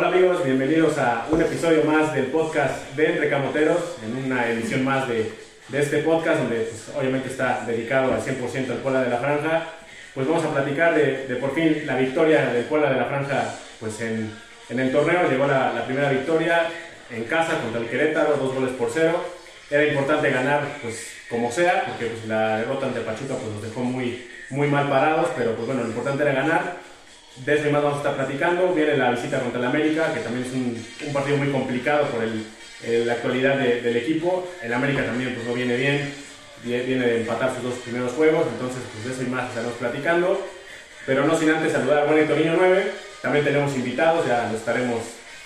Hola amigos, bienvenidos a un episodio más del podcast de Entre Camoteros, en una edición más de, de este podcast donde pues, obviamente está dedicado al 100% al Puebla de la Franja. Pues vamos a platicar de, de por fin la victoria del Puebla de la Franja pues en, en el torneo. Llegó la, la, primera victoria en casa contra el Querétaro, dos goles por cero. Era importante ganar pues como sea, porque pues, la derrota ante Pachuca pues, nos dejó muy, muy mal parados, pero pues bueno, lo importante era ganar. De eso y más vamos a estar platicando. Viene la visita contra el América, que también es un, partido muy complicado por el, la actualidad de, del equipo. El América también pues, no viene bien, viene de empatar sus dos primeros juegos, entonces pues de eso y más estaremos platicando. Pero no sin antes saludar a buen Torino 9. También tenemos invitados, ya lo estaremos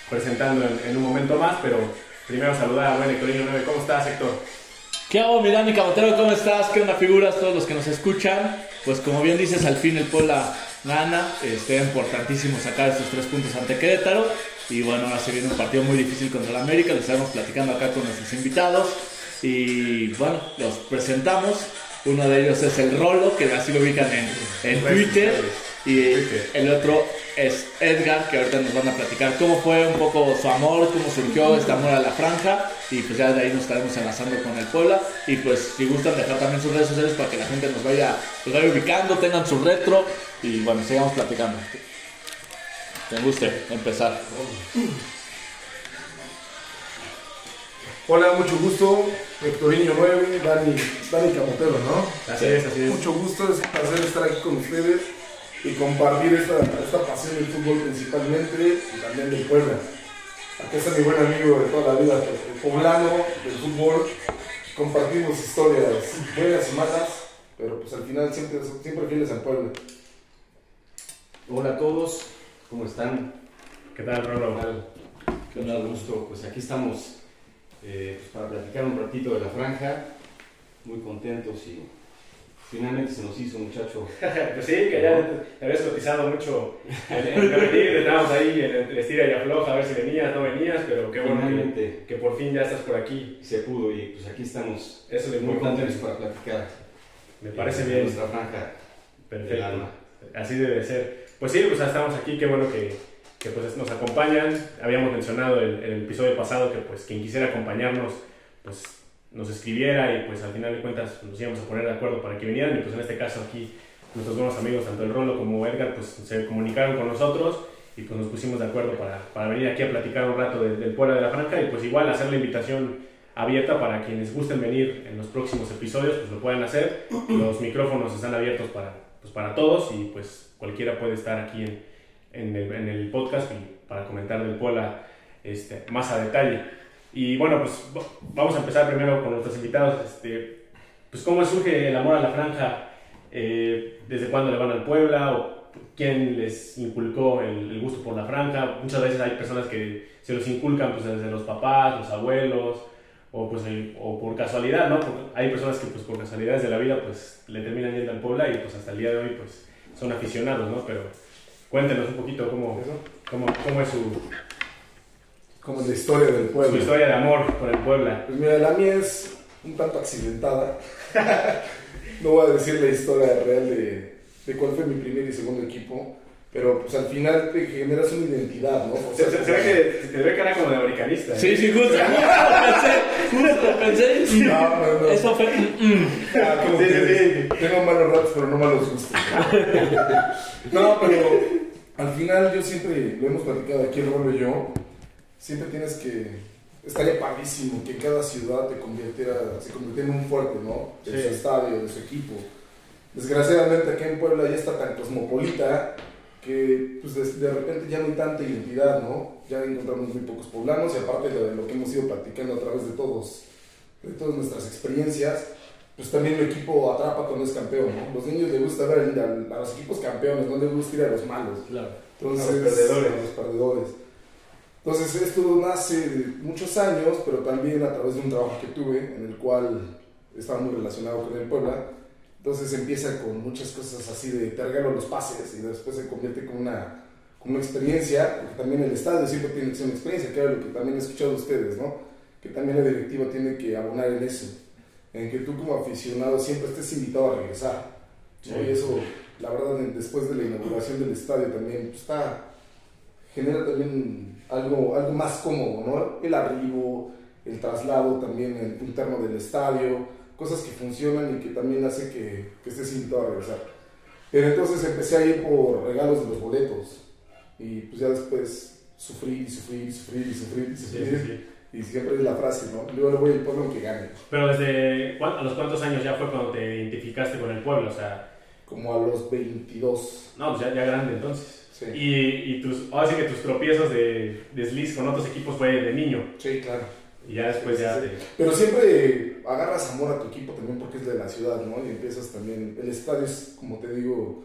presentando en, en un momento más, pero primero saludar a buen Torino 9. ¿Cómo estás, Héctor? ¿Qué hago, mi Dani Cabotero? ¿Cómo estás? ¿Qué onda, figuras? Todos los que nos escuchan. Pues como bien dices, al fin el Puebla gana. Este, importantísimo sacar estos tres puntos ante Querétaro. Y bueno, ahora se viene un partido muy difícil contra el América. Lo estaremos platicando acá con nuestros invitados. Y bueno, los presentamos. Uno de ellos es el Rolo, que así lo ubican en, en Twitter. Y el otro es Edgar, que ahorita nos van a platicar cómo fue un poco su amor, cómo surgió este amor a la franja. Y pues ya de ahí nos estaremos enlazando con el Puebla. Y pues si gustan dejar también sus redes sociales para que la gente nos vaya, nos vaya ubicando, tengan su retro. Y bueno, sigamos platicando. Me guste empezar. Hola, mucho gusto. Hectorinho 9, Dani, Dani Camotero, ¿no? Así es, así es. Mucho gusto, es un placer estar aquí con ustedes y compartir esta, esta pasión del fútbol principalmente y también del Puebla. Aquí está mi buen amigo de toda la vida, el poblano del fútbol. Compartimos historias buenas y malas, pero pues al final siempre, siempre fieles al Puebla. Hola a todos, ¿cómo están? ¿Qué tal, Rolo? ¿Qué tal? Mucho gusto. Pues aquí estamos eh, pues para platicar un ratito de la franja. Muy contentos y finalmente se nos hizo, muchacho. pues sí, que ya habías cotizado mucho en, en venir, estábamos ahí en el estira y afloja a ver si venías, no venías, pero qué bueno que, que por fin ya estás por aquí. Se pudo y pues aquí estamos Eso es muy contento. para platicar. Me parece eh, bien. Nuestra franja del Perfecto. alma. Así debe ser. Pues sí, pues ya estamos aquí, qué bueno que, que, pues nos acompañan. Habíamos mencionado el, el episodio pasado que pues quien quisiera acompañarnos pues nos escribiera y pues al final de cuentas nos íbamos a poner de acuerdo para que vinieran y pues en este caso aquí nuestros buenos amigos, tanto el Rolo como Edgar, pues se comunicaron con nosotros y pues nos pusimos de acuerdo para, para venir aquí a platicar un rato de- del Puebla de la Franja y pues igual hacer la invitación abierta para quienes gusten venir en los próximos episodios, pues lo puedan hacer. Los micrófonos están abiertos para, pues para todos y pues cualquiera puede estar aquí en, en, el, en el podcast y para comentar del Puebla este, más a detalle. Y bueno, pues vamos a empezar primero con nuestros invitados. Este, pues cómo surge el amor a la franja, Eh, desde cuándo le van al Puebla o quién les inculcó el, el gusto por la franja. Muchas veces hay personas que se los inculcan pues desde los papás, los abuelos o pues el- o por casualidad, ¿no? Porque hay personas que pues por casualidades de la vida pues le terminan yendo al Puebla y pues hasta el día de hoy pues son aficionados, ¿no? Pero cuéntenos un poquito cómo, cómo, cómo es su, Como la historia del su Puebla. historia de amor por el Puebla. Pues mira, la mía es un tanto accidentada. no voy a decir la historia real de, de cuál fue mi primer y segundo equipo, pero pues al final te generas una identidad, ¿no? O Se, sea, se- se ve que se te ve cara como de americanista. ¿eh? Sí, sí, justo. Justo lo pensé, justo lo pensé. No, no, no. Eso fue. mm, Ah, como Sí, que sí, Tengo malos ratos, pero no malos gustos. no, pero al final yo siempre, lo hemos platicado aquí el Rolo y yo, siempre tienes que. Estaría padrísimo que cada ciudad te convirtiera, se convirtiera en un fuerte, ¿no? De Sí. su estadio, de su equipo. Desgraciadamente aquí en Puebla ya está tan cosmopolita que pues, de, de repente ya no hay tanta identidad, ¿no? Ya encontramos muy pocos poblanos y aparte de lo que hemos ido practicando a través de todos, de todas nuestras experiencias, pues también el equipo atrapa cuando es campeón, ¿no? Los niños les gusta ver a, a los equipos campeones, no les gusta ir a los malos. Claro. Entonces, A los perdedores. a los perdedores. Entonces esto nace de muchos años, pero también a través de un trabajo que tuve en el cual estaba muy relacionado con el Puebla. Entonces empieza con muchas cosas así de te regalo los pases y después se convierte con una, con una experiencia, porque también el estadio siempre tiene que ser una experiencia, que era lo que también he escuchado de ustedes, ¿no? Que también la directiva tiene que abonar en eso, en que tú como aficionado siempre estés invitado a regresar. ¿no? Y eso, la verdad, después de la inauguración del estadio también pues, está, genera también algo, algo más cómodo, ¿no? El arribo, el traslado también el interno del estadio, cosas que funcionan y que también hace que, que estés invitado a regresar. Pero entonces empecé a ir por regalos de los boletos y pues ya después sufrir y sufrir y sufrir y sufrir y Sí, sufrir. sí, sí. Y siempre es la frase, ¿no? Luego le voy al pueblo que gane. Pero desde a los cuántos años ya fue cuando te identificaste con el pueblo, o sea, Como a los 22. no, pues ya, ya grande entonces. Sí, Y, y tus, ahora sí que tus tropiezos de desliz con otros equipos fue de niño sí claro. y ya después ya Sí, te- Pero siempre agarras amor a tu equipo también porque es de la ciudad, ¿no? Y empiezas también. El estadio es, como te digo,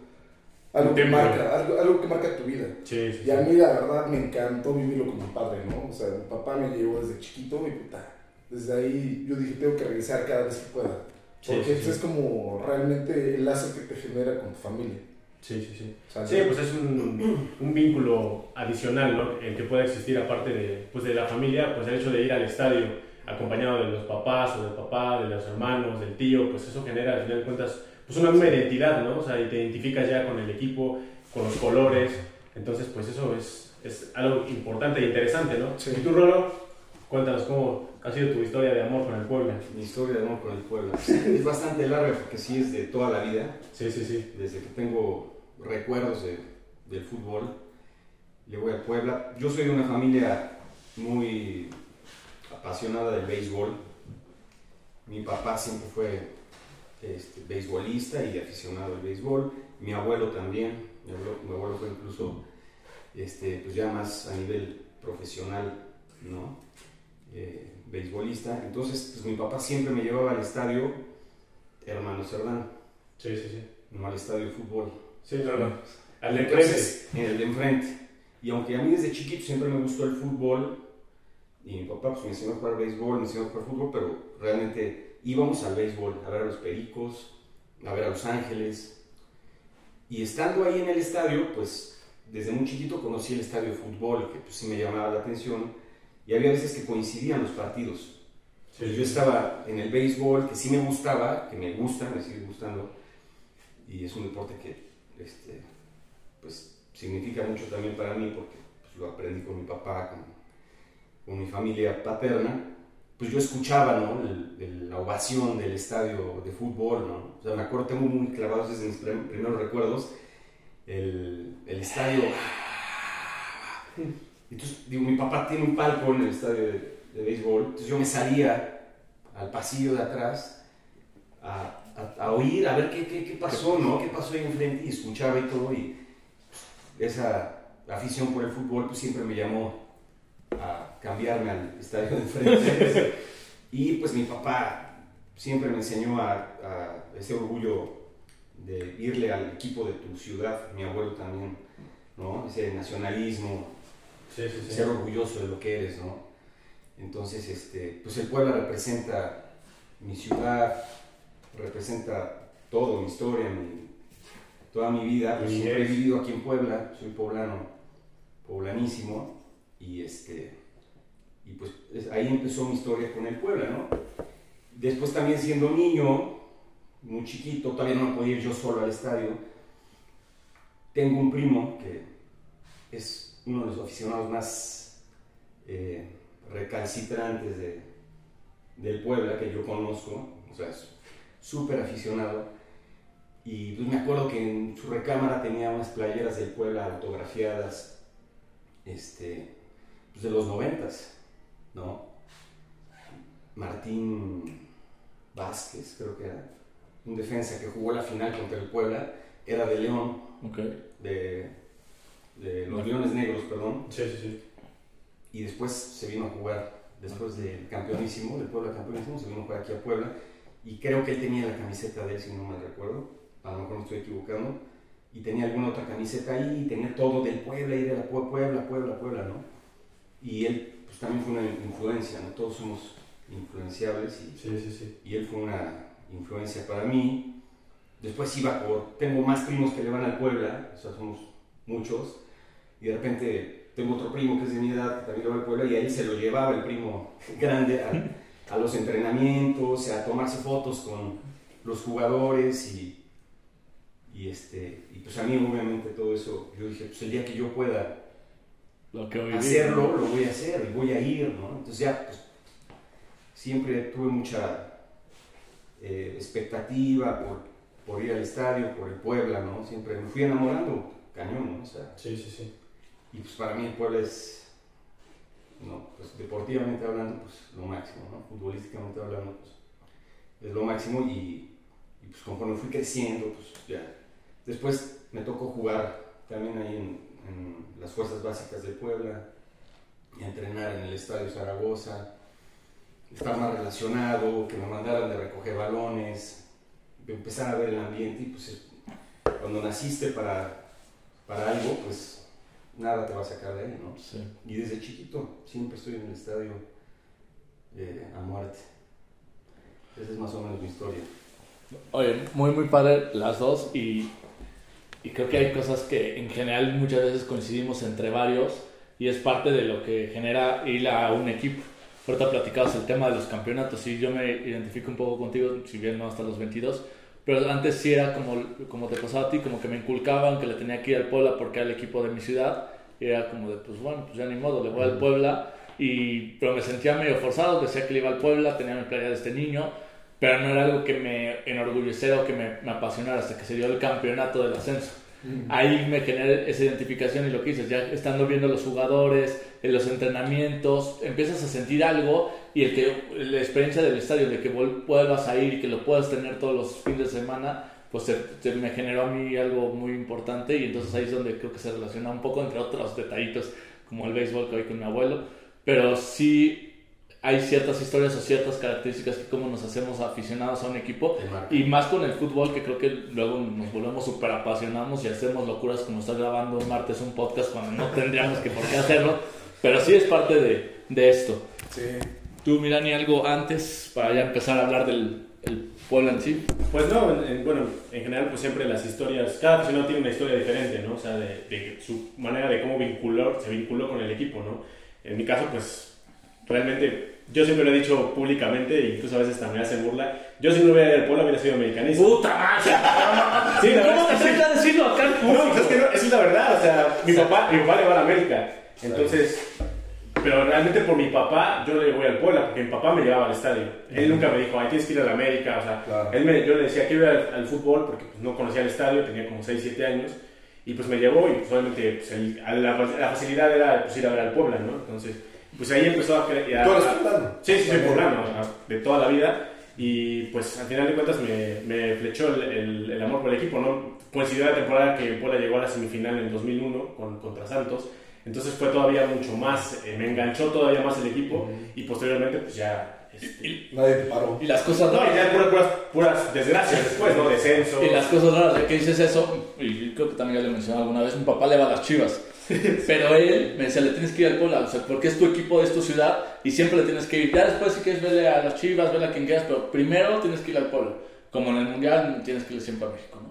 algo que marca, algo, algo que marca tu vida. Sí, sí, Y a mí la verdad me encantó vivirlo con mi padre, ¿no? O sea, mi papá me llevó desde chiquito y puta. Desde ahí yo dije, tengo que regresar cada vez que pueda. Porque es como realmente el lazo que te genera con tu familia. Sí, sí, sí. O sea, Sí, pues es un, un vínculo adicional, ¿no? El que puede existir aparte de, pues de la familia, pues el hecho de ir al estadio acompañado de los papás o del papá, de los hermanos, del tío, pues eso genera, al final de cuentas, pues una misma identidad, ¿no? O sea, y te identificas ya con el equipo, con los colores, entonces pues eso es, es algo importante e interesante, ¿no? Sí. ¿Y tú, Rolo? Cuéntanos cómo ha sido tu historia de amor con el pueblo. Mi historia de amor con el pueblo es bastante larga porque sí es de toda la vida. Sí, sí, sí. desde que tengo recuerdos de- del fútbol, le voy a Puebla. Yo soy de una familia muy apasionada del béisbol. Mi papá siempre fue este, beisbolista y aficionado al béisbol. Mi abuelo también. Mi abuelo, mi abuelo fue incluso este, pues ya más a nivel profesional, ¿no? Eh, beisbolista. Entonces, pues mi papá siempre me llevaba al estadio Hermano Cerdán, Sí, sí, sí. no al estadio de fútbol. Sí, no, no. Al de enfrente. En el de enfrente. Y aunque a mí desde chiquito siempre me gustó el fútbol, y mi papá pues, me enseñó a jugar béisbol, me enseñó a jugar fútbol, pero realmente íbamos al béisbol, a ver a los Pericos, a ver a Los Ángeles. Y estando ahí en el estadio, pues desde muy chiquito conocí el estadio de fútbol, que pues sí me llamaba la atención, y había veces que coincidían los partidos. Pues yo estaba en el béisbol, que sí me gustaba, que me gusta, me sigue gustando, y es un deporte que este, pues, significa mucho también para mí porque pues, lo aprendí con mi papá, con, con mi familia paterna. Pues yo escuchaba ¿no? El- el- la ovación del estadio de fútbol, ¿no? O sea, me acuerdo, tengo muy clavados desde mis prim- primeros recuerdos el, el estadio. Entonces, digo, mi papá tiene un palco en el estadio de, de béisbol, entonces yo me salía al pasillo de atrás a, a- a oír, a ver qué, qué, qué pasó, ¿no? ¿Qué pasó ahí enfrente? Y escuchaba y todo, y esa afición por el fútbol pues siempre me llamó a cambiarme al estadio de enfrente. y pues mi papá siempre me enseñó a, a ese orgullo de irle al equipo de tu ciudad, mi abuelo también, ¿no? Ese nacionalismo, Sí, sí, sí. ser orgulloso de lo que eres, ¿no? Entonces, este, pues el Puebla representa mi ciudad, representa todo, mi historia, mi- toda mi vida. Pues siempre he vivido aquí en Puebla, soy poblano, poblanísimo, y este, y pues es- ahí empezó mi historia con el Puebla, ¿no? Después también siendo niño, muy chiquito, todavía no podía ir yo solo al estadio. Tengo un primo que es uno de los aficionados más eh, recalcitrantes de, del Puebla que yo conozco, o sea, es súper aficionado. Y pues me acuerdo que en su recámara tenía unas playeras del Puebla autografiadas este, pues de los noventas, ¿no? Martín Vázquez, creo que era un defensa que jugó la final contra el Puebla, era de León, Ok. de, de los Leones Negros, perdón, Sí, sí, sí. y después se vino a jugar, después del campeonísimo, del Puebla campeonísimo, se vino a jugar aquí a Puebla, y creo que él tenía la camiseta de él, si no mal recuerdo, a lo mejor me estoy equivocando, y tenía alguna otra camiseta ahí, y tenía todo del Puebla, y de la Pue- Puebla, Puebla, Puebla, ¿no? Y él pues, también fue una influencia, ¿no? Todos somos influenciables, y Sí, sí, sí. y él fue una influencia para mí. Después iba por, tengo más primos que le van al Puebla, o sea, somos muchos, y de repente tengo otro primo que es de mi edad, que también le va al Puebla, y a él se lo llevaba el primo grande a, a los entrenamientos, a tomarse fotos con los jugadores, y, y, este, y pues a mí obviamente todo eso, yo dije, pues el día que yo pueda lo que hoy hacerlo, lo voy a hacer y voy a ir, ¿no? Entonces ya, pues, siempre tuve mucha eh, expectativa por, por, ir al estadio, por el Puebla, ¿no? Siempre me fui enamorando, cañón, ¿no? O sea, sí, sí, sí. Y pues para mí el Puebla es, no, pues deportivamente hablando, pues lo máximo, ¿no? Futbolísticamente hablando, pues es lo máximo y, y pues conforme fui creciendo, pues ya. Después me tocó jugar también ahí en, en las fuerzas básicas de Puebla, entrenar en el Estadio Zaragoza, estar más relacionado, que me mandaran de recoger balones, empezar a ver el ambiente y pues cuando naciste para, para algo, pues nada te va a sacar de ahí, ¿no? Y desde chiquito siempre estoy en el estadio eh, a muerte. Esa es más o menos mi historia. Oye, muy, muy padre las dos y, y creo que hay cosas que en general muchas veces coincidimos entre varios y es parte de lo que genera ir a un equipo. Ahorita platicabas el tema de los campeonatos y yo me identifico un poco contigo, si bien no hasta los 22, pero antes sí era como, como te pasaba a ti, como que me inculcaban que le tenía que ir al Puebla porque era el equipo de mi ciudad. Y era como de, pues bueno, pues ya ni modo, le voy al Puebla. Y, pero me sentía medio forzado, decía que le iba al Puebla, tenía mi playa de este niño, pero no era algo que me enorgulleciera o que me, me apasionara hasta que se dio el campeonato del ascenso. Ahí me generé esa identificación y lo que dices, ya estando viendo los jugadores, en los entrenamientos, empiezas a sentir algo y el que la experiencia del estadio, de que vuelvas a ir que lo puedas tener todos los fines de semana, pues se, me generó a mí algo muy importante y entonces ahí es donde creo que se relaciona un poco entre otros detallitos como el béisbol que hoy con mi abuelo, pero sí hay ciertas historias o ciertas características que como nos hacemos aficionados a un equipo y más con el fútbol que creo que luego nos volvemos súper apasionados y hacemos locuras como estar grabando un martes un podcast cuando no tendríamos que por qué hacerlo pero sí es parte de, de esto. Sí. tú Mirani algo antes para ya empezar a hablar del el pueblo en sí. Pues no bueno en general pues siempre las historias cada aficionado tiene una historia diferente no o sea de, de su manera de cómo vinculó se vinculó con el equipo no en mi caso pues realmente, yo siempre lo he dicho públicamente, e incluso a veces también hacen burla, yo si no hubiera ido al pueblo hubiera sido americanista. ¡Puta madre! sí, la ¿Cómo te sí. a decirlo acá No, es que no, es la verdad, o sea, mi papá, mi papá le va a la América, entonces, pero realmente por mi papá, yo le voy al Puebla, porque mi papá me llevaba al estadio. Él nunca me dijo, ay, tienes que ir a la América, o sea, Claro. él me, yo le decía que iba al, al fútbol, porque pues, no conocía el estadio, tenía como 6, 7 años, y pues me llevó, y pues obviamente pues, el- a la, la facilidad era pues, ir a ver al Puebla, ¿no? Entonces, pues ahí empezó a... cre- a- ¿Tú eres poblano? Sí, sí, soy poblano, de toda la vida. Y pues al final de cuentas me, me flechó el, el- el amor por el equipo, ¿no? Coincidió la temporada que Puebla llegó a la semifinal en 2001 con, contra Santos. Entonces fue todavía mucho más, eh, me enganchó todavía más el equipo y posteriormente pues ya... este, Nadie te paró. y las cosas no, y raras ya puras, puras, puras desgracias después, ¿no? Descenso. y las cosas raras de que dices eso y creo que también ya le mencioné alguna vez mi papá le va a las chivas pero él me decía le tienes que ir al Puebla o sea porque es tu equipo es tu ciudad y siempre le tienes que ir ya después si quieres verle a las chivas verle a quien quieras pero primero tienes que ir al Puebla como en el mundial tienes que ir siempre a México ¿no?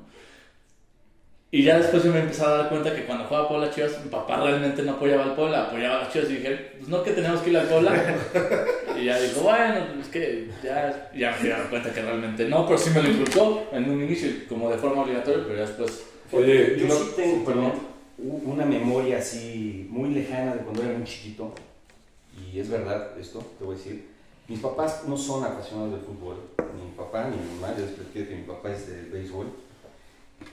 y ya después yo me empecé a dar cuenta que cuando jugaba Puebla Chivas mi papá realmente no apoyaba al Puebla apoyaba a las chivas y dije pues no que tenemos que ir al Puebla y ya dijo bueno es que ya, ya me dar cuenta que realmente no pero sí me lo inculcó en un inicio como de forma obligatoria pero ya después Oye, Yo no- sí tengo perdón. Una memoria así muy lejana de cuando era muy chiquito. Y es verdad esto, te voy a decir. Mis papás no son apasionados del fútbol. Ni mi papá ni mi mamá. Ya les platiqué que mi papá es del béisbol.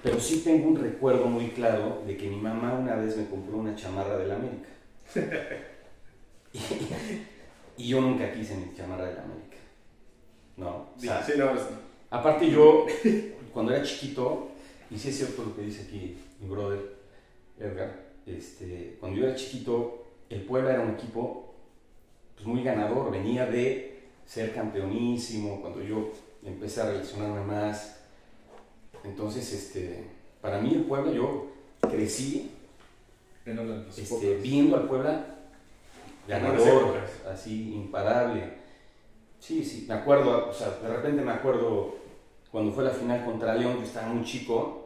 Pero sí tengo un recuerdo muy claro de que mi mamá una vez me compró una chamarra del América. y, y yo nunca quise mi chamarra del América. No. o sea, Sí, no, es- Aparte yo, cuando era chiquito, y sí es cierto lo que dice aquí mi brother Edgar, este, cuando yo era chiquito, el Puebla era un equipo pues, muy ganador, venía de ser campeonísimo, cuando yo empecé a relacionarme más. Entonces, este, para mí el Puebla, yo crecí este, viendo al Puebla ganador, así imparable. Sí, sí, me acuerdo, o sea, de repente me acuerdo cuando fue la final contra León, yo estaba muy chico,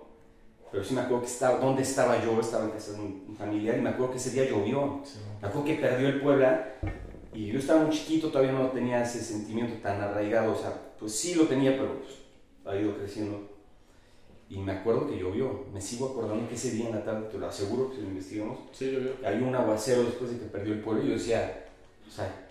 pero sí me acuerdo que estaba, dónde estaba yo, estaba en casa de un familiar y me acuerdo que ese día llovió. Sí, Me acuerdo que perdió el Puebla y yo estaba muy chiquito, todavía no tenía ese sentimiento tan arraigado, o sea, pues sí lo tenía, pero pues, ha ido creciendo. Y me acuerdo que llovió. Me sigo acordando que ese día en la tarde, te lo aseguro que si lo investigamos, Sí, hay un aguacero después de que perdió el Puebla. Y yo decía, o sea,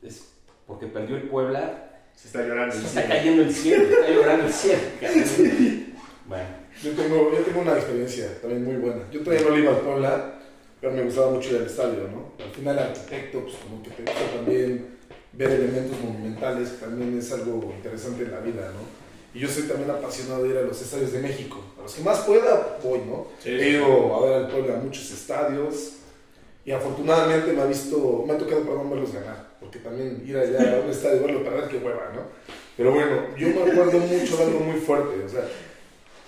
es porque perdió el Puebla, Se está llorando. se está cayendo el cielo, está llorando el cielo. Bueno, Yo tengo, yo tengo una experiencia también muy buena. Yo todavía no le iba al Puebla, pero me gustaba mucho ir al estadio, ¿no? Al final, arquitecto, pues como que te gusta también ver elementos monumentales, que también es algo interesante en la vida, ¿no? Y yo soy también apasionado de ir a los estadios de México. A los que más pueda, voy, ¿no? Sí, He ido a ver al Puebla a muchos estadios y afortunadamente me ha visto, me ha tocado, perdón, verlos ganar. Porque también ir allá a un estadio verlo perder, qué hueva, ¿no? Pero bueno, yo me acuerdo mucho de algo muy fuerte, o sea,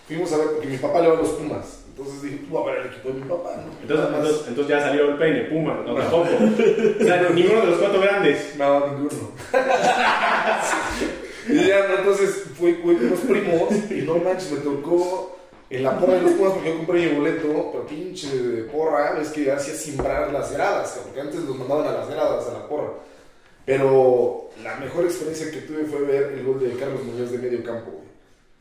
fuimos a ver, porque mi papá le va a los Pumas. Entonces dije, tú a ver el equipo de mi papá, ¿no? Entonces, entonces, entonces ya salió el peine, Puma, no tampoco. O sea, ninguno de los cuatro grandes. No, ninguno. y ya, ¿no? entonces fui, fui con unos primos y no manches, me tocó en la porra de los Pumas porque yo compré mi boleto, pero pinche porra, es que hacía simbrar las gradas, porque antes los mandaban a las gradas, a la porra. Pero la mejor experiencia que tuve fue ver el gol de Carlos Muñoz de medio campo.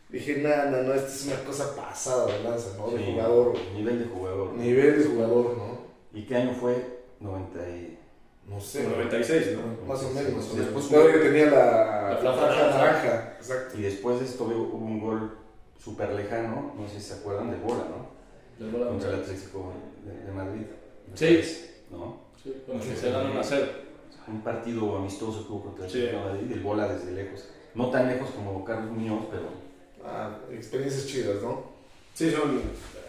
Dije, no, no, no, esta es una cosa pasada de lanza, ¿no? De sí, jugador, güey. Nivel de jugador. nivel de jugador, ¿no? ¿Y qué año fue? 90 y... No sé. 96, ¿no? Más o menos. Después todavía tenía la, La franja naranja. Exacto. Y después de esto hubo un gol súper lejano, no sé si se acuerdan, de bola, ¿no? Del gol a Contra el. Atlético de, de Madrid. Sí. ¿no? Sí, con el que se dan 1 a 0. Un partido amistoso que hubo contra el Sí. Atlético de Madrid, el bola desde lejos. No tan lejos como Carlos Muñoz, pero Ah, experiencias chidas, ¿no? Sí, son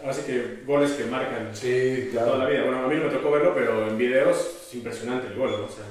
así que goles que marcan Sí, toda la vida. Bueno, a mí no me tocó verlo, pero en videos es impresionante el gol, ¿no? O sea,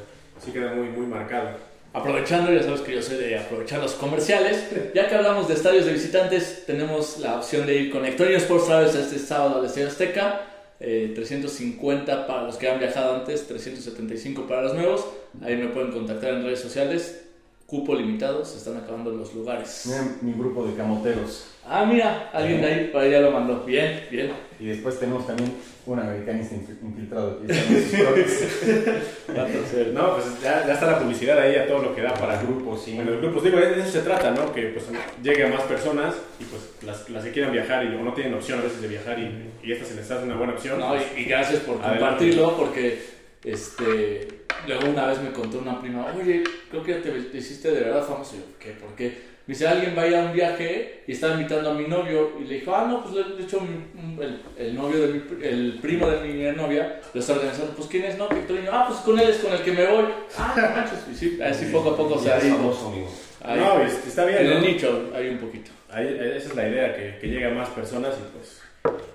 sí queda muy, muy marcado. Aprovechando, ya sabes que yo soy de aprovechar los comerciales. Ya que hablamos de estadios de visitantes, tenemos la opción de ir con Ectonio Sports Travels este sábado al Estadio Azteca. eh, 350 para los que han viajado antes, 375 para los nuevos. Ahí me pueden contactar en redes sociales. Cupo limitado, se están acabando los lugares. mira mi grupo de camoteros. Ah, mira, alguien de ahí, para ahí ya lo mandó. Bien, bien. Y después tenemos también un americanista inf- infiltrado tercer. No, pues ya, ya está la publicidad ahí a todo lo que da para grupos, sí. En los grupos, digo, de eso se trata, ¿no? Que pues llegue a más personas y pues las, las que quieran viajar y o no tienen opción a veces de viajar y, y esta se les hace una buena opción. No, y, y gracias por Adelante. compartirlo, porque este, luego una vez me contó una prima, oye, creo que te, te hiciste de verdad famoso. Y yo, ¿qué? ¿Por qué? Me dice, alguien va a ir a un viaje y está invitando a mi novio. Y le dijo, ah, no, pues le- de hecho mi- el, el novio de mi, pr- el primo de mi novia lo está organizando. Pues ¿quién es? No, Victorino. Ah, pues con él es con el que me voy. Ah, no manches. Y sí, así poco a poco se ha ido. famoso, amigo. Ahí, No, es- está bien. en el nicho hay un poquito. Ahí- esa es la idea, que, que llegue a más personas y pues...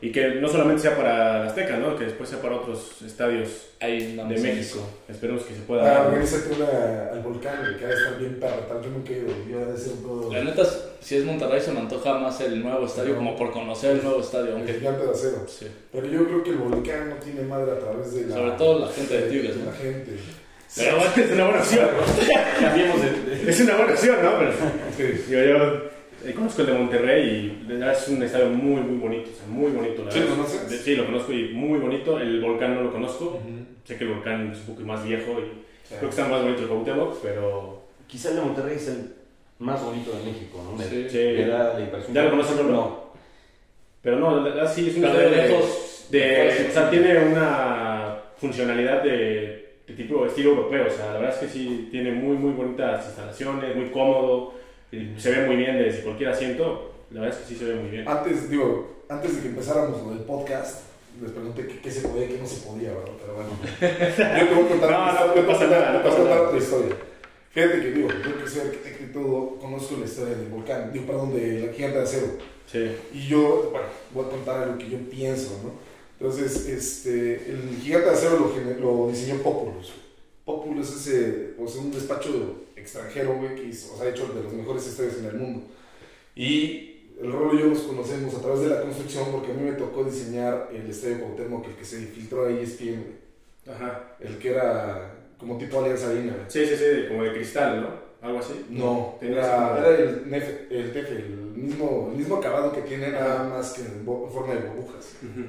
Y que no solamente sea para Azteca, ¿no? Que después sea para otros estadios Ahí de México. Esperemos que se pueda Ah, organízate una al volcán, que ha de estar bien perra, tal. Yo nunca he ido, yo ser un poco. La neta, si es Monterrey, se me antoja más el nuevo estadio, como por conocer el nuevo estadio. El Aunque gigante de acero. Sí. Pero yo creo que el volcán no tiene madre a través de la. Sobre todo la gente de Tigres, ¿no? La gente. Pero bueno, es una buena opción. De- Es una buena opción, ¿no? Pero, Sí. digo, yo eh, conozco el de Monterrey y de es un estadio muy, muy bonito. O sea, muy bonito, la ¿Sí lo conoces? De- Sí, lo conozco y muy bonito. El volcán no lo conozco. Sé que el volcán es un poco más viejo y creo que está más bonito el Cuauhtémoc, pero... Quizá el de Monterrey es el más bonito de México, ¿no? Me, Sí. Sí. me da la impresión. ¿Ya lo conoces, Rolo? No. Pero no, la verdad sí es un de estadio de- lejos. de- o sea, tiene una funcionalidad de, de tipo estilo europeo. O sea, la verdad es que sí tiene muy, muy bonitas instalaciones, muy cómodo, se ve muy bien desde cualquier asiento. La verdad es que sí se ve muy bien. Antes, digo, antes de que empezáramos lo del podcast, les pregunté qué, qué se podía y qué no se podía, ¿verdad? Pero bueno. Yo te voy a contar, No, no, no pasa nada, no pasa nada. otra historia. Fíjate que digo, yo que soy arquitecto y todo, conozco la historia del volcán, digo, perdón, de la gigante de acero. Sí. Y yo, bueno, voy a contar lo que yo pienso, ¿no? Entonces, este, el gigante de acero lo, lo diseñó Populus. Populus es ese, pues, un despacho extranjero, güey, que hizo, o sea, ha hecho de los mejores estadios en el mundo. Y el Rolo y yo nos conocemos a través de la construcción porque a mí me tocó diseñar el estadio Cuauhtémoc, el que se filtró ahí ESPN, güey. Ajá. El que era como tipo Alianza Arena, güey. Sí, sí, sí, como de cristal, ¿no? Algo así. No, era, era el, nef- el tefe, el mismo, el mismo acabado que tiene, nada más que en, bo- en forma de burbujas. Ujú.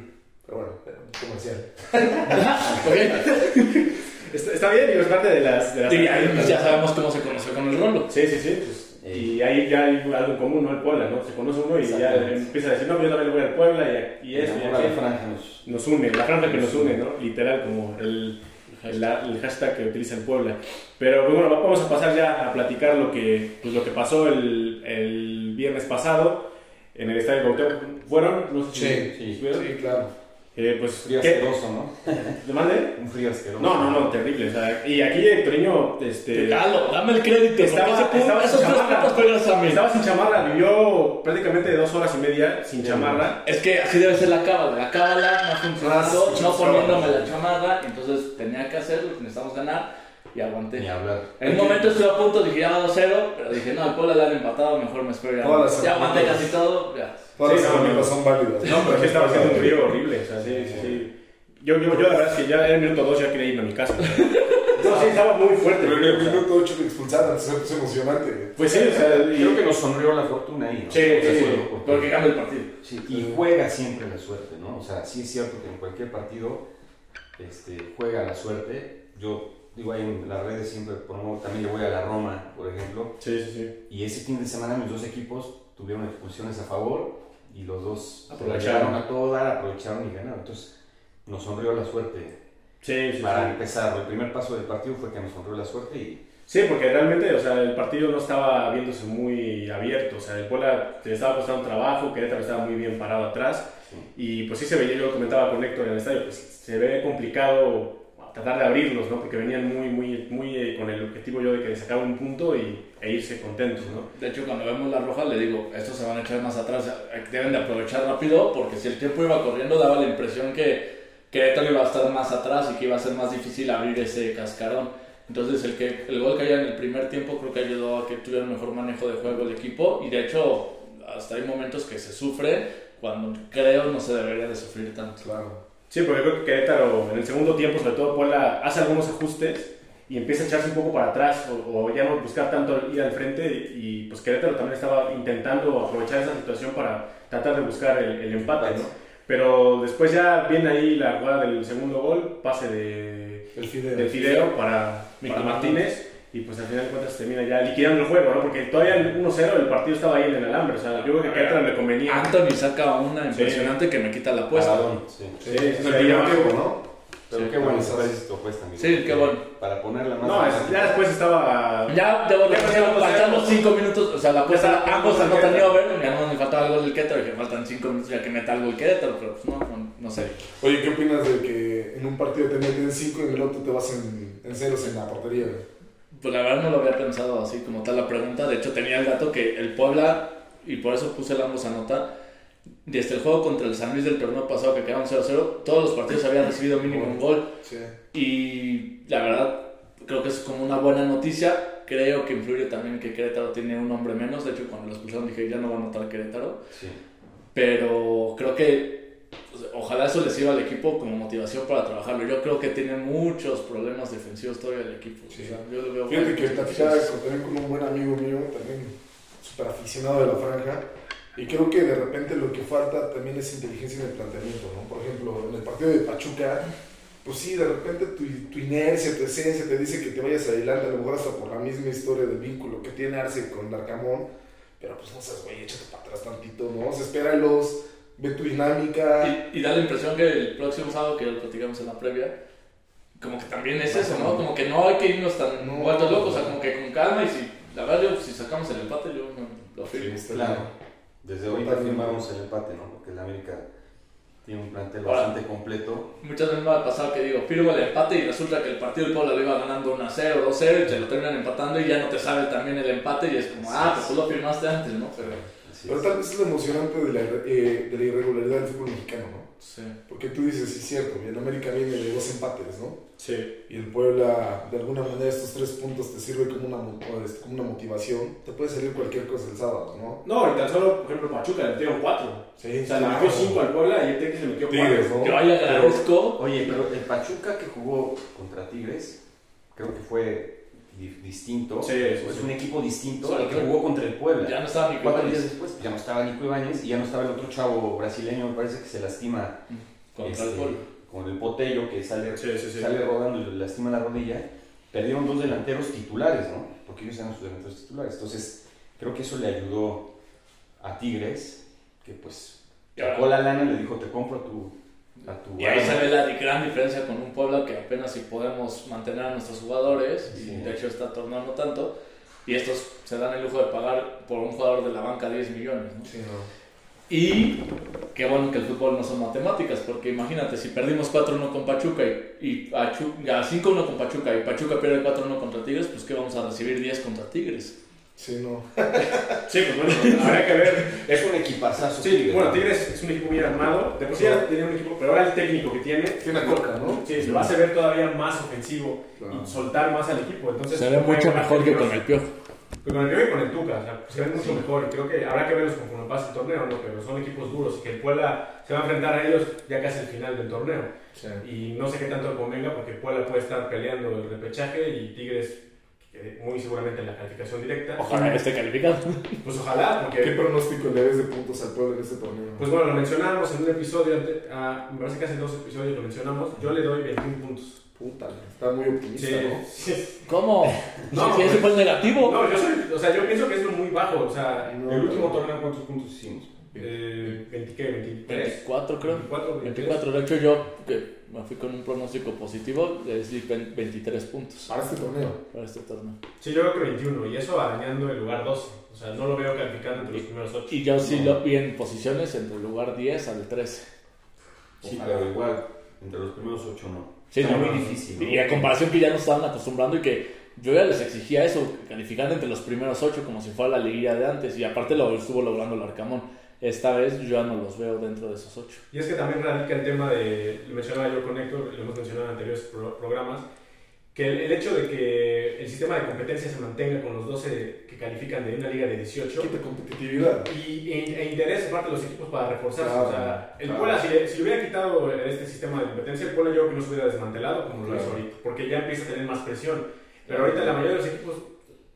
Pero bueno, comercial. Está, está bien, digo, es parte de las... De las Y ahí pues, ya sabemos cómo se conoció con el rolo. Sí, sí, sí. Pues, Eh, Y ahí ya hay algo en común, ¿no? El Puebla, ¿no? Se conoce uno y ya empieza a decir, no, pues yo también le voy al Puebla y, y eso, y la franja nos- Nos une, la franja que nos une, ¿no? Literal, como el, el, el hashtag que utiliza el Puebla. Pero pues, bueno, vamos a pasar ya a platicar lo que, pues, lo que pasó el, el viernes pasado en el Estadio Cuauhtémoc. ¿Fueron? No sé si Sí, sí. Sí, claro. Eh, pues, frío ¿qué? asqueroso, ¿no? ¿Te mande? Un frío asqueroso. No, no, no, terrible. O sea, y aquí el Toreño, este... Regalo, dame el crédito. Estaba- sin chamarra. Estaba sin chamarra, vivió prácticamente dos horas y media sin Sí. chamarra. Es que así debe ser la cábala. La cábala no ha funcionado, Ah, sí, no poniéndome sí. la chamarra. Entonces tenía que hacerlo, necesitamos ganar y aguanté. Ni hablar. En un momento estuve a punto, dije ya va 2-0, pero dije no, al Puebla le han empatado, mejor me espero. Ya, ya aguanté casi todo, ya. Todas Sí, las no, herramientas no. son válidas. No, pero sí estaba haciendo un frío horrible. O sea, sí, sí, sí. Yo, yo, yo la verdad es que ya en el minuto 2 ya quería irme a mi casa. No, sí, estaba muy fuerte. Pero en el minuto 8 me expulsaron, eso es emocionante. Pues sí, o sea, y- Creo que nos sonrió la fortuna ahí, ¿no? Sí, sí, Sí, porque- cambia el partido. Sí, y juega siempre la suerte, ¿no? O sea, sí es cierto que en cualquier partido este, juega la suerte. Yo digo ahí en las redes siempre promuevo, también le voy a la Roma, por ejemplo, sí, sí, sí. y ese fin de semana mis dos equipos tuvieron expulsiones a favor y los dos Aprovecharon. a todo dar, aprovecharon y ganaron. Entonces nos sonrió la suerte. Sí, sí, Para sí. empezar, el primer paso del partido fue que nos sonrió la suerte y Sí, porque realmente, o sea, el partido no estaba viéndose muy abierto. O sea, el Puebla le estaba costando trabajo, Querétaro estaba muy bien parado atrás. Y pues sí se veía, yo lo comentaba con Héctor en el estadio, pues se ve complicado tratar de abrirlos, ¿no? Porque venían muy, muy, muy eh, con el objetivo yo de que sacar un punto y, e irse contentos, ¿no? De hecho, cuando vemos la roja, le digo, estos se van a echar más atrás, eh, deben de aprovechar rápido, porque si el tiempo iba corriendo, daba la impresión que Querétaro iba a estar más atrás y que iba a ser más difícil abrir ese cascarón. Entonces, el, que, el gol que haya en el primer tiempo creo que ayudó a que tuviera un mejor manejo de juego el equipo, y de hecho, hasta hay momentos que se sufre, cuando creo no se debería de sufrir tanto. Claro. Sí, porque creo que Querétaro en el segundo tiempo, sobre todo Puebla, hace algunos ajustes y empieza a echarse un poco para atrás o, o ya no buscar tanto ir al frente y pues Querétaro también estaba intentando aprovechar esa situación para tratar de buscar el, el empate, ¿no? Pero después ya viene ahí la jugada del segundo gol, pase de, El Fideo. del Fideo para, para Martínez y pues al final de cuentas termina ya liquidando el juego, ¿no? Porque todavía el 1-0 el partido estaba ahí en el alambre, o sea, yo creo que a Querétaro le convenía. Anthony saca una impresionante que me quita la apuesta. Paradón, sí. Sí, Sí, sí, el sí, sí. tiempo, ¿no? Pero Sí, qué bueno saber esto cuesta, amigo. Sí, qué bueno. Para ponerla más No, es- ya después estaba... Ya, debo Ya decir, pasamos faltando ya. 5 minutos, o sea, la apuesta, ambos anotan Querétaro. over, ya no me faltaba algo del Querétaro, que faltan 5 minutos ya que meta algo el Querétaro, pero pues no, no, no sé. Oye, ¿qué opinas de que en un partido te meten 5 y en el otro te vas en, en ceros en la portería? Pues la verdad no lo había pensado así como tal la pregunta, de hecho tenía el dato que el Puebla, y por eso puse el ambos a nota, desde el juego contra el San Luis del torneo pasado que quedaron 0-0, todos los partidos habían recibido mínimo un gol, Sí. y la verdad creo que es como una buena noticia, creo que influye también que Querétaro tiene un hombre menos, de hecho cuando lo expulsaron dije ya no va a anotar Querétaro, Sí. pero creo que ojalá eso les sirva al equipo como motivación para trabajarlo. Yo creo que tiene muchos problemas defensivos todavía el equipo. Sí. O sea, yo lo veo Fíjate que también con un buen amigo mío, también súper aficionado de la franja, y creo que de repente lo que falta también es inteligencia en el planteamiento, ¿no? Por ejemplo, en el partido de Pachuca, pues sí, de repente tu, tu inercia, tu esencia te dice que te vayas adelante, a lo mejor hasta por la misma historia del vínculo que tiene Arce con Larcamón, pero pues no seas güey, échate para atrás tantito, ¿no? O sea, espéralos, ve tu dinámica. Y, y da la impresión que el próximo sábado, que lo platicamos en la previa, como que también es eso, ¿no? Como que no hay que irnos tan No. vueltos locos, o sea, como que con calma y si, la verdad, yo, si sacamos el empate, yo no, lo firmo. Este, Claro. Desde hoy firmamos el empate, ¿no? Porque el América tiene un plantel Ahora. bastante completo. Muchas veces me ha pasado que digo, firmo el empate y resulta que el partido del Puebla lo iba ganando 1 0, 2 0 y te lo terminan empatando y ya no te sabe también el empate y es como, ah, pues tú lo firmaste antes, ¿no? Pero, Pero es. tal vez es lo emocionante de la, eh, de la irregularidad del fútbol mexicano, ¿no? sí. Porque tú dices, sí, es cierto, y en América viene de dos empates, ¿no? Sí. Y el Puebla, de alguna manera, estos tres puntos te sirve como una, como una motivación. Te puede salir cualquier cosa el sábado, ¿no? No, y tan solo, por ejemplo, Pachuca le metieron 4. Sí, O sea, le metió 5 al Puebla y el Tigres le metió 4. Tigres, ¿no? Yo ahí agradezco. Oye, pero el Pachuca que jugó contra Tigres, creo que fue distinto. Sí, es sí. un equipo distinto Sí, al que jugó contra el Puebla. Ya no estaba ni Cuatro días después ya no estaba Nico Ibáñez y ya no estaba el otro chavo brasileño, me parece que se lastima contra este, el Puebla. con el Botello que sale, sale rodando y le lastima la rodilla. Perdieron dos delanteros titulares, ¿no? Porque ellos eran sus delanteros titulares. Entonces, Creo que eso le ayudó a Tigres, que pues sacó la lana y le dijo, te compro tu... Y ahí arma". se ve la gran diferencia con un Puebla que apenas si podemos mantener a nuestros jugadores, Sí. y de hecho está torneo no tanto, y estos se dan el lujo de pagar por un jugador de la banca 10 millones. ¿no? Sí, no. Y qué bueno que el fútbol no son matemáticas, porque imagínate, si perdimos 4-1 con Pachuca y, y Pachu- ya 5-1 con Pachuca y Pachuca pierde 4-1 contra Tigres, pues que vamos a recibir 10 contra Tigres. Sí, no. Sí, pues bueno, habrá que ver. Es un equipazazo. Sí, bueno, Tigres es un equipo bien armado. De por sí ya tenía un equipo, pero ahora el técnico que tiene. Tiene a Coca, ¿no? Sí, se va a hacer ver todavía más ofensivo Claro. y soltar más al equipo. Entonces, Se ve mucho mejor que con el Piojo. Pues con el Piojo y con el Tuca, o sea, se ven mucho mejor. Y creo que habrá que verlos conforme pase el torneo, ¿no? Pero son equipos duros y que el Puebla se va a enfrentar a ellos ya casi al final del torneo. Sí. Y no sé qué tanto le convenga porque Puebla puede estar peleando el repechaje y Tigres eh, muy seguramente en la calificación directa. Ojalá esté calificado. Pues ojalá, ¿Qué porque. pronóstico le ves de puntos al pueblo en este torneo? Pues bueno, lo mencionamos en un episodio, ah, me parece que hace dos episodios lo mencionamos. Yo le doy 21 puntos. Puta, está muy optimista, Sí, ¿no? sí. ¿Cómo? No, si ese fue el negativo. No, yo soy, o sea, yo pienso que es muy bajo, o sea, No, El último torneo, ¿cuántos puntos hicimos? eh, 20, ¿qué? 23, 24 creo. 24, 23. 24, de hecho yo me fui con un pronóstico positivo, di 20 23 puntos Para este torneo. para este torneo. Sí, yo creo que 21, y eso arañando el lugar 12. O sea, no lo veo calificando entre los primeros 8. Y yo sí lo vi en posiciones entre el lugar 10 al 13. Sí, Ojalá. pero igual, entre los primeros ocho no. Sí, Está no, muy difícil. ¿no? Y a comparación que ya nos estaban acostumbrando y que yo ya les exigía eso, calificar entre los primeros 8 como si fuera la liguilla de antes. Y aparte lo estuvo logrando el Arcamón. Esta vez yo ya no los veo dentro de esos 8. Y es que también radica el tema de, lo mencionaba yo con Héctor, lo hemos mencionado en anteriores pro- programas, que el, el hecho de que el sistema de competencia se mantenga con los 12 que califican de una liga de 18 Quita competitividad. y, e, e interés parte de los equipos para reforzarse. Claro, o sea, el claro. Puebla, si, le- si hubiera quitado este sistema de competencia, el Puebla yo creo que no se hubiera desmantelado como lo hizo Claro. ahorita, porque ya empieza a tener más presión. Pero ahorita la mayoría de los equipos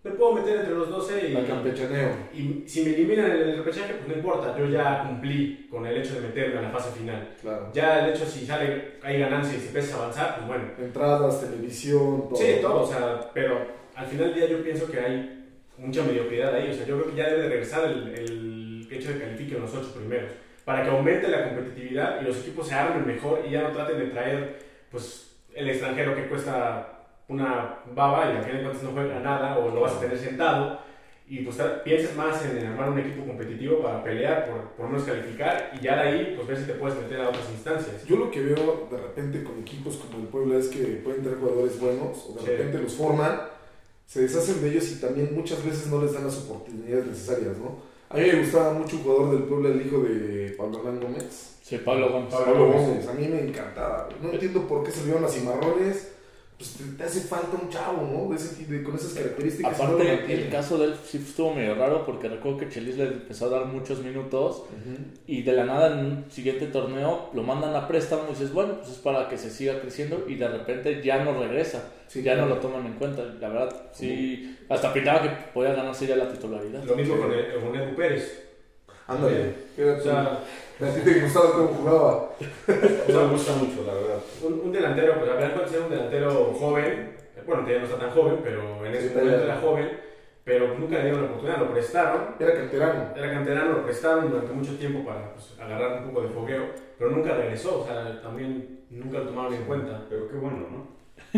me puedo meter entre los 12 y, La campechaneo. y si me eliminan en el repechaje, pues no importa, yo ya cumplí con el hecho de meterme a la fase final. Claro. Ya el hecho si sale, hay ganancia y si empiezas a avanzar, pues bueno. Entradas, televisión, todo. Sí, todo, o sea, pero al final del día yo pienso que hay mucha mediocridad ahí, o sea, yo creo que ya debe de regresar el, el hecho de califiquen los ocho primeros, para que aumente la competitividad y los equipos se armen mejor y ya no traten de traer, pues, el extranjero que cuesta una baba y al final de cuentas no juega nada o lo vas a tener sentado y pues pienses más en armar un equipo competitivo para pelear por, por lo menos calificar y ya de ahí pues ver si te puedes meter a otras instancias. Yo lo que veo de repente con equipos como el Puebla es que pueden tener jugadores buenos, o de Sí. repente los forman, se deshacen de ellos y también muchas veces no les dan las oportunidades necesarias, ¿no? A mí me gustaba mucho un jugador del Puebla, el hijo de Pablo Hernán Gómez. Sí, Pablo Gómez. Pablo Gómez. A mí me encantaba. No entiendo por qué se dieron las cimarrones. Pues te, te hace falta un chavo, ¿no? De ese, de- con esas características. Aparte, el caso de él sí estuvo medio raro porque recuerdo que Chelis le empezó a dar muchos minutos y de la nada en un siguiente torneo lo mandan a préstamo y dices, bueno, pues es para que se siga creciendo y de repente ya no regresa, Sí, ya claro. no lo toman en cuenta. La verdad, sí, hasta pintaba que podía ganarse ya la titularidad. Lo mismo con, el, con Edu Pérez. Ándale. O sea, a ti te gustaba cómo jugaba. Eso me gusta mucho, la verdad. un, un delantero, pues a cuál ser un delantero joven, bueno, ya no está tan joven, pero en ese Sí, momento era joven, pero nunca le dieron la oportunidad, lo prestaron, Era canterano. era canterano, lo prestaron durante mucho tiempo para pues, agarrar un poco de fogueo, pero nunca regresó, o sea, también nunca lo tomaron en cuenta. Pero qué bueno, ¿no?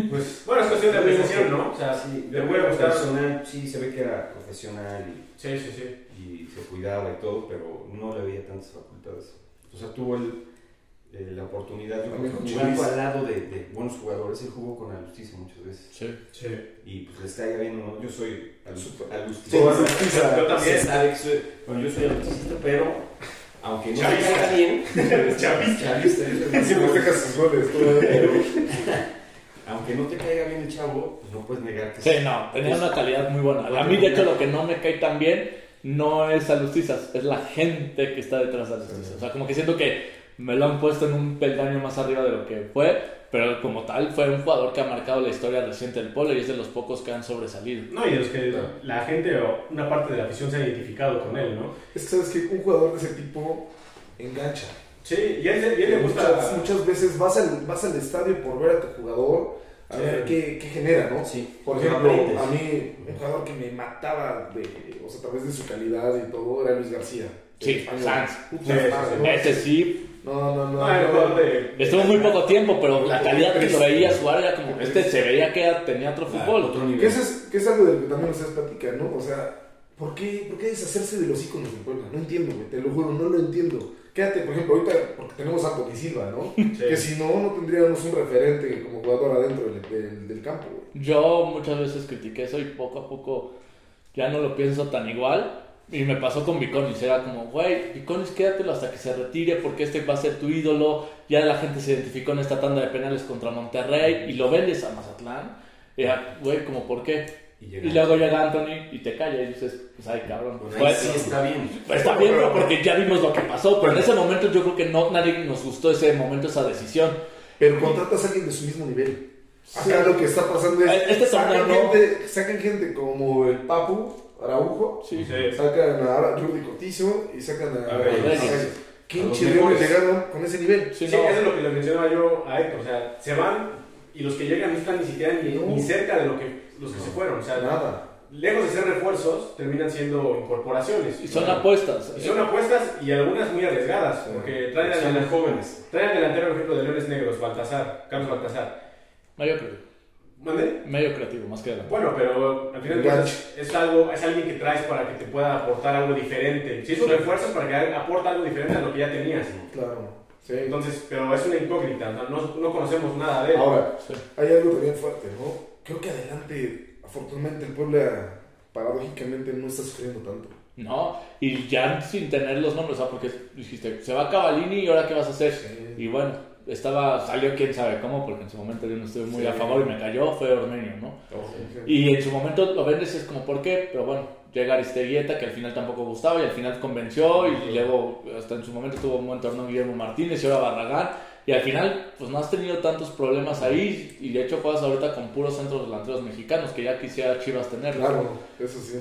Pues, bueno, es cuestión de apreciación, ¿no? O sea, Sí, le puede gustar. personal, sí, se ve que era profesional y, Sí, sí, sí. y se cuidaba y todo, pero no le veía tantas facultades. O sea, tuvo el, eh, la oportunidad, yo creo que jugando al lado de, de buenos jugadores, él jugó con Alustiza muchas veces. Sí. sí. Y pues les caiga bien, ¿no? Yo soy. Alustiza. Sí. Yo también. Alex, bueno, yo soy alusticista, pero aunque no me Chavista. caiga bien, sus goles. todavía. pero aunque no te caiga bien el chavo, pues no puedes negar que Sí, no, tenía una calidad muy buena. A mí, de hecho, lo que no me cae tan bien no es Alustizas, es la gente que está detrás de Alustizas. O sea, como que siento que me lo han puesto en un peldaño más arriba de lo que fue, pero como tal fue un jugador que ha marcado la historia reciente del polo y es de los pocos que han sobresalido. No, y de los que la gente o una parte de la afición se ha identificado con él, ¿no? Es que sabes que un jugador de ese tipo engancha. Sí, y a él, y a él le gusta. Muchas, muchas veces vas al, vas al estadio por ver a tu jugador, a Sí. ver qué, qué genera, ¿no? Sí. Por Lo ejemplo, a mí, un jugador que me mataba, de, o sea, a través de su calidad y todo, era Luis García. Sí. Sanz. Sí. ¿no? Ese sí. No, no, no. No, el no. jugador de- Estuvo muy poco tiempo, pero la calidad que lo veías jugar era como. Este se veía que tenía otro Ah, fútbol. otro Que nivel. eso es, que es algo de lo que también ustedes platican, ¿no? O sea, ¿por qué, ¿por qué deshacerse de los íconos de Puebla? No entiendo, güey, te lo juro, no lo entiendo. Quédate, por ejemplo, ahorita, porque tenemos a Tony Silva, ¿no? Que si no, no tendríamos un referente como jugador adentro del, del, del campo, güey. Yo muchas veces critiqué eso y poco a poco ya no lo pienso tan igual. Y me pasó con Viconis, era como, güey, Viconis quédatelo hasta que se retire porque este va a ser tu ídolo. Ya la gente se identificó en esta tanda de penales contra Monterrey y lo vendes a Mazatlán. Ya, güey, como, ¿por qué? Y Y luego llega Anthony y te calla y dices, pues ay, cabrón. Ahí Pues, sí está bien. pues, está bien, pero porque ya vimos lo que pasó. Pero en ese momento yo creo que no nadie nos gustó ese momento, esa decisión. Pero contratas a alguien de su mismo nivel. Acá lo que está pasando es. Este sacan, no. gente, sacan gente como el Papu, Araujo, Sí. Sí. sacan a Rudy Cotizo y sacan a. A Reyes. a. ¿Qué A chirriones mejores. llegaron con ese nivel? Sí, Sí, no. eso es lo que le mencionaba yo a Héctor. O sea, se van y los que llegan no están ni siquiera ni, No. ni cerca de lo que, los que se fueron. O sea, Nada. lejos de ser refuerzos, terminan siendo incorporaciones. Y son apuestas. Y son apuestas y algunas muy arriesgadas. Sí. Porque traen al, Son delan- jóvenes. traen al delantero, por ejemplo, de Leones Negros, Baltasar, Carlos Baltasar. Medio creativo. ¿Mande? Medio creativo, más que nada. Bueno, pero al final es algo, es alguien que traes para que te pueda aportar algo diferente. Si es un refuerzo para que aporte algo diferente a lo que ya tenías. Claro. Sí. Entonces, pero es una incógnita, no, no conocemos nada de él. Ahora, Sí. hay algo también fuerte, ¿no? Creo que adelante, afortunadamente, el Puebla paradójicamente no está sufriendo tanto. No, y ya sin tener los nombres, sea, porque dijiste, se va Cavalini y ahora qué vas a hacer. Y bueno, estaba, salió quién sabe cómo, porque en su momento yo no estuve muy Sí. a favor y me cayó, fue Ormeño, ¿no? Y en su momento lo vendes es como, ¿por qué? Pero bueno, llega Aristeguieta, que al final tampoco gustaba y al final convenció y luego hasta en su momento tuvo un buen torneo Guillermo Martínez y ahora Barragán. Y al final, pues no has tenido tantos problemas ahí y de hecho juegas ahorita con puros centros delanteros mexicanos que ya quisiera Chivas tener. Claro, eso sí.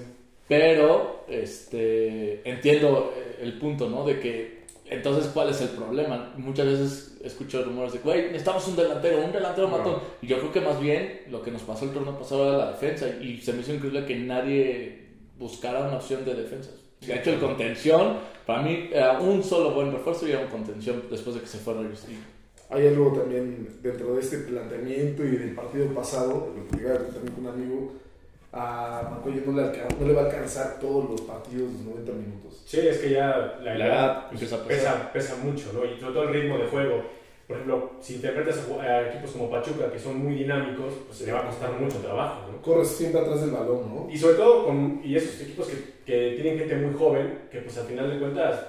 Pero este, entiendo eh, el punto, ¿no? De que entonces, ¿cuál es el problema? Muchas veces escucho rumores de, güey, necesitamos un delantero, un delantero No. matón. Y yo creo que más bien lo que nos pasó el torneo pasado era la defensa. Y se me hizo increíble que nadie buscara una opción de defensa. De hecho, el contención, para mí, era un solo buen refuerzo y era un contención después de que se fue Reyes. Hay algo también dentro de este planteamiento y del partido pasado, lo que llegaba también con un amigo, a Macoyo no no le va a alcanzar todos los partidos de 90 minutos. Sí, es que ya la, La edad edad pues, empieza a pesar. pesa, pesa mucho, ¿no? Y sobre todo el ritmo de juego. Por ejemplo, si interpretas a equipos como Pachuca, que son muy dinámicos, pues le va a costar mucho trabajo, ¿no? Corres siempre atrás del balón, ¿no? Y sobre todo con y esos equipos que, que tienen gente muy joven, que pues al final de cuentas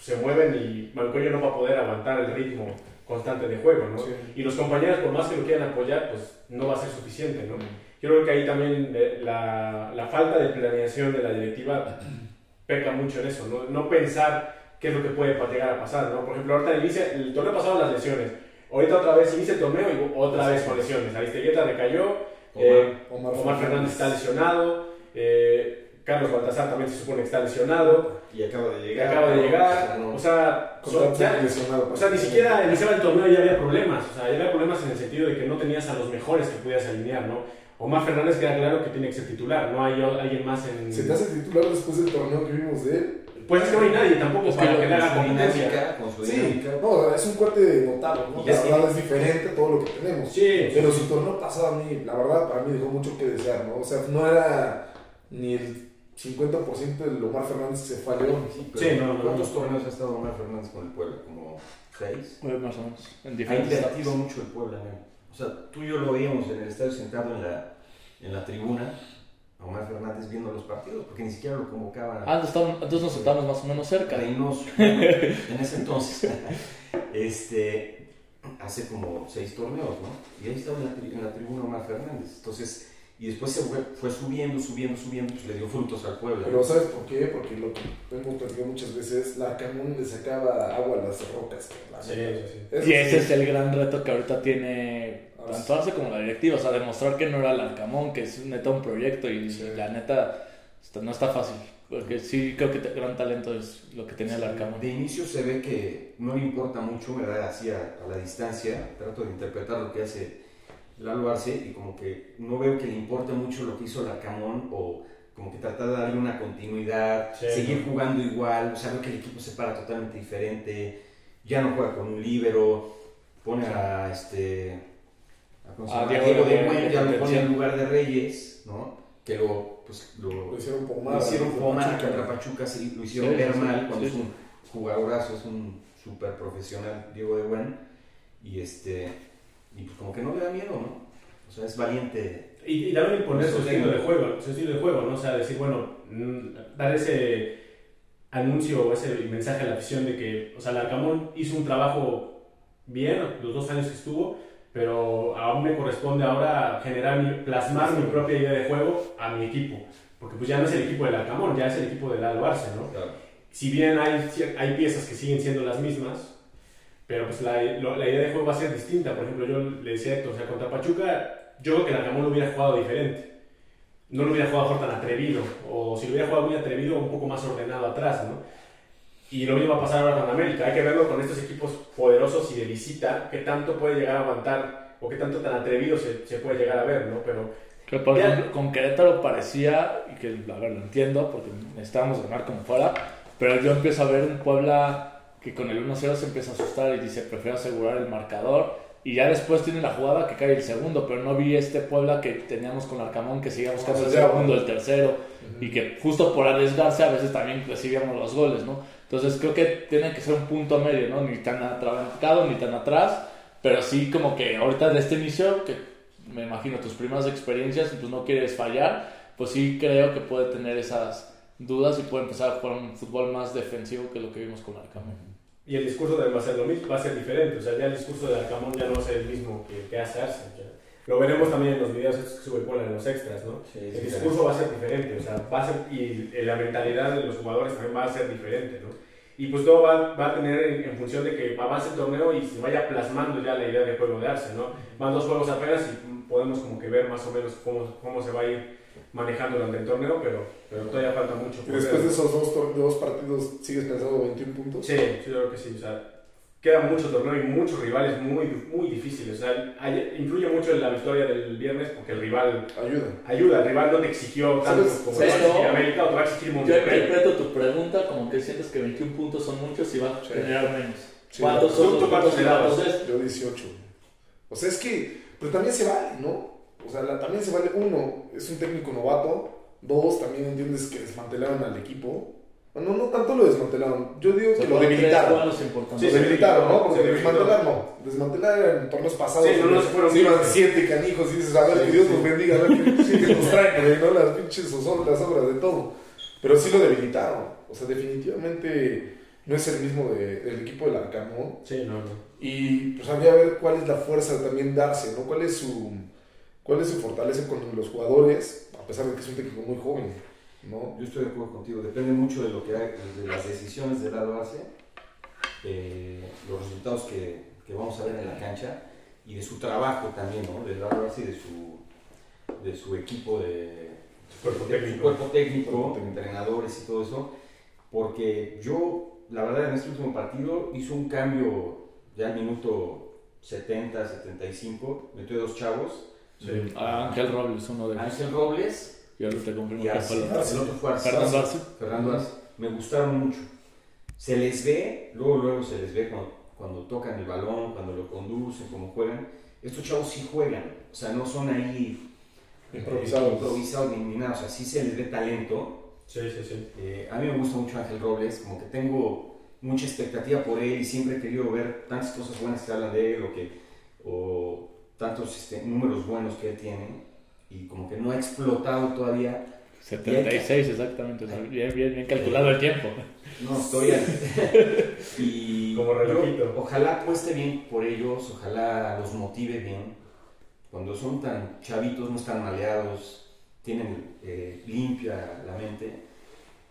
se mueven y Mancuello no va a poder aguantar el ritmo constante de juego, ¿no? Sí. Y los compañeros, por más que lo quieran apoyar, pues no va a ser suficiente, ¿no? Yo creo que ahí también eh, la, la falta de planeación de la directiva peca mucho en eso, ¿no? No pensar qué es lo que puede llegar a pasar, ¿no? Por ejemplo, ahorita inicia, el torneo pasado las lesiones, ahorita otra vez inicia el torneo y otra vez con lesiones. Aristeguieta recayó, eh, Omar, Omar Fernández está lesionado, eh, Carlos Baltasar también se supone que está lesionado, Y acaba de que llegar. acaba de ¿no? llegar, no. o sea, Con son- tanto ya- lesionado. o sea, ni siquiera iniciaba el torneo y ya había problemas. O sea, ya había problemas en el sentido de que no tenías a los mejores que pudieras alinear, ¿no? Omar Fernández queda claro que tiene que ser titular, no hay o- alguien más en... ¿Se te hace titular después del torneo que vimos de él? Pues es que no hay nadie tampoco Es que para lo- que le haga competencia. dinámica, con su Sí, no, es un corte notable, ¿no? Y La es que- verdad es diferente a todo lo que tenemos. Sí, Pero su torneo pasado a mí, la verdad, para mí dejó mucho que desear, ¿no? O sea, no era ni el 50% del Omar Fernández se fue a León. Sí, Sí, no, no, ¿Cuántos torneos ha estado Omar Fernández con el Puebla? ¿Como seis? Pues, más o menos. En Ha invertido mucho el Puebla, ¿no? O sea, tú y yo lo veíamos en el estadio sentado en la, en la tribuna, Omar Fernández viendo los partidos, porque ni siquiera lo convocaba Ah, entonces nos sentamos más o menos cerca. Reynoso en ese entonces. este, hace como seis torneos, ¿no? Y ahí estaba en la, tri- en la tribuna Omar Fernández. Entonces, y después se fue, fue subiendo, subiendo, subiendo, pues le dio frutos al Puebla. Pero ¿sabes por qué? Porque lo que hemos platicado muchas veces, la Camón le sacaba agua a las rocas. la Sí, sí, sí. Y ese sí. es el gran reto que ahorita tiene Ah, tanto Arce como la directiva. O sea, demostrar que no era el Arcamón, que es neta un proyecto y Sí. la neta no está fácil. Porque sí creo que gran talento es lo que tenía el Arcamón. De inicio se ve que no le importa mucho, ¿verdad? Así a, a la distancia, trato de interpretar lo que hace Lalo Arce y como que no veo que le importe mucho lo que hizo Larcamón o como que tratar de darle una continuidad, Sí, seguir ¿no? jugando igual, o sea, veo que el equipo se para totalmente diferente, ya no juega con un líbero, pone a este a. Diego de Buen, ya lo pone en lugar de Reyes, ¿no? Que lo, pues, lo, Lo hicieron pomar. lo hicieron Pachuca. contra Pachuca, sí, lo hicieron Sí, ver mal cuando es un jugadorazo, es un súper profesional Diego de Buen y este y pues como que no le da miedo, ¿no? O sea, es valiente. Y, y también imponer su estilo de juego, su estilo de juego, ¿no? O sea, decir, bueno, mm, dar ese anuncio o ese mensaje a la afición de que, o sea, Larcamón hizo un trabajo bien los dos años que estuvo, pero aún me corresponde ahora generar, plasmar mi propia idea de juego a mi equipo, porque pues ya no es el equipo del Larcamón, ya es el equipo del Lalo Arce, ¿no? si bien hay, hay piezas que siguen siendo las mismas, pero pues la, lo- la idea de juego va a ser distinta. Por ejemplo, yo le decía a Héctor, o sea, contra Pachuca, yo creo que Arcamón lo hubiera jugado diferente. No lo hubiera jugado mejor tan atrevido, o si lo hubiera jugado muy atrevido, un poco más ordenado atrás, ¿no? Y lo mismo va a pasar ahora con América. Hay que verlo con estos equipos poderosos y de visita, qué tanto puede llegar a aguantar, o qué tanto tan atrevido se, se puede llegar a ver, ¿no? Pero Que por Ya. ejemplo, con Querétaro parecía, y que a ver, lo entiendo, porque necesitábamos ganar como fuera, pero yo empiezo a ver un Puebla que con el 1-0 se empieza a asustar y dice, prefiero asegurar el marcador, y ya después tiene la jugada que cae el segundo, pero no vi este Puebla que teníamos con Arcamón, que seguía buscando el segundo, el tercero, y que justo por arriesgarse a veces también recibíamos los goles, ¿no? Entonces creo que tiene que ser un punto medio, ¿no? Ni tan atrabancado ni tan atrás, pero sí como que ahorita de este inicio, que me imagino tus primeras experiencias, pues no quieres fallar, pues sí creo que puede tener esas dudas y puede empezar a jugar un fútbol más defensivo que lo que vimos con Arcamón. Y el discurso de va a ser lo mismo, va a ser diferente. O sea, ya el discurso de Arcamón ya no va a ser el mismo que, que hace Arce. ya. Lo veremos también en los videos estos que sube Puebla en los extras, ¿no? Sí, el discurso va a ser diferente, o sea, va a ser, y la mentalidad de los jugadores también va a ser diferente, ¿no? Y pues todo va, va a tener en, en función de que avance el torneo y se vaya plasmando ya la idea de juego de Arce, ¿no? Van dos juegos apenas y podemos como que ver más o menos cómo, cómo se va a ir manejando durante el torneo, pero, pero todavía falta mucho. Y después de esos dos, dos partidos, ¿sigues pensando 21 puntos? Sí, sí, yo creo que sí. O sea, queda mucho torneo y muchos rivales muy, muy difíciles. O sea, hay- influye mucho en la victoria del viernes porque el rival Ayuda. ayuda. El rival no te exigió tanto ¿Sabes? como ¿Sabes te va a exigir cómo? América o te va a exigir Yo Monterrey. interpreto tu pregunta como que sientes que 21 puntos son muchos y va a Sí. generar menos. Sí. ¿Cuántos son ¿Tú los cuántos? Entonces, Yo 18. O sea, es que, pero también se vale, ¿no? O sea, la- también se vale, uno, es un técnico novato, dos, también entiendes que desmantelaron al equipo. Bueno, no tanto lo desmantelaron, yo digo que lo debilitaron. Sí, Lo debilitaron, ¿no? Porque desmantelar no. Desmantelar en torneos pasados. Sí, no, no, se fueron se iban siete canijos y dices, a ver, que Dios nos bendiga, a ver qué, nos trae, no las pinches obras, las obras de todo. Pero sí lo debilitaron. O sea, definitivamente no es el mismo de- del equipo del Arcamón. Sí, no, no. Y pues habría que ver cuál es la fuerza también darse, ¿no? ¿Cuál es su, cuál es su fortaleza con los jugadores, a pesar de que es un técnico muy joven, ¿no? Yo estoy de acuerdo contigo, depende mucho de lo que hay, de las decisiones del lado Arce, eh, los resultados que, que vamos a ver en la cancha y de su trabajo también, ¿no? Del lado Arce y de su, de su equipo de, de cuerpo técnico, Cuerpo técnico. entrenadores y todo eso, porque yo, la verdad, en este último partido hizo un cambio ya al minuto 70, 75, metió dos chavos, Sí. Ah, Ángel Robles, uno de ellos. Ángel Robles Yo ahorita te confirmo que Arce, fue el el otro. otro fue Arce. Fernando Arce. Fernando Arce, me gustaron mucho. Se les ve, luego, luego se les ve cuando, cuando tocan el balón, cuando lo conducen, cómo juegan. Estos chavos sí juegan, o sea, no son ahí Improvisados. improvisados ni, ni nada, o sea, sí se les ve talento. Sí, sí, sí. Eh, a mí me gusta mucho Ángel Robles, como que tengo mucha expectativa por él y siempre he querido ver tantas cosas buenas que hablan de él o, que, o tantos este, números buenos que él tiene y como que no ha explotado todavía 76 exactamente. o sea, bien, bien, bien calculado el tiempo. No, estoy ahí. y Como relojito. yo, ojalá apueste bien por ellos, ojalá los motive bien. Cuando son tan chavitos, no están maleados, tienen eh, limpia la mente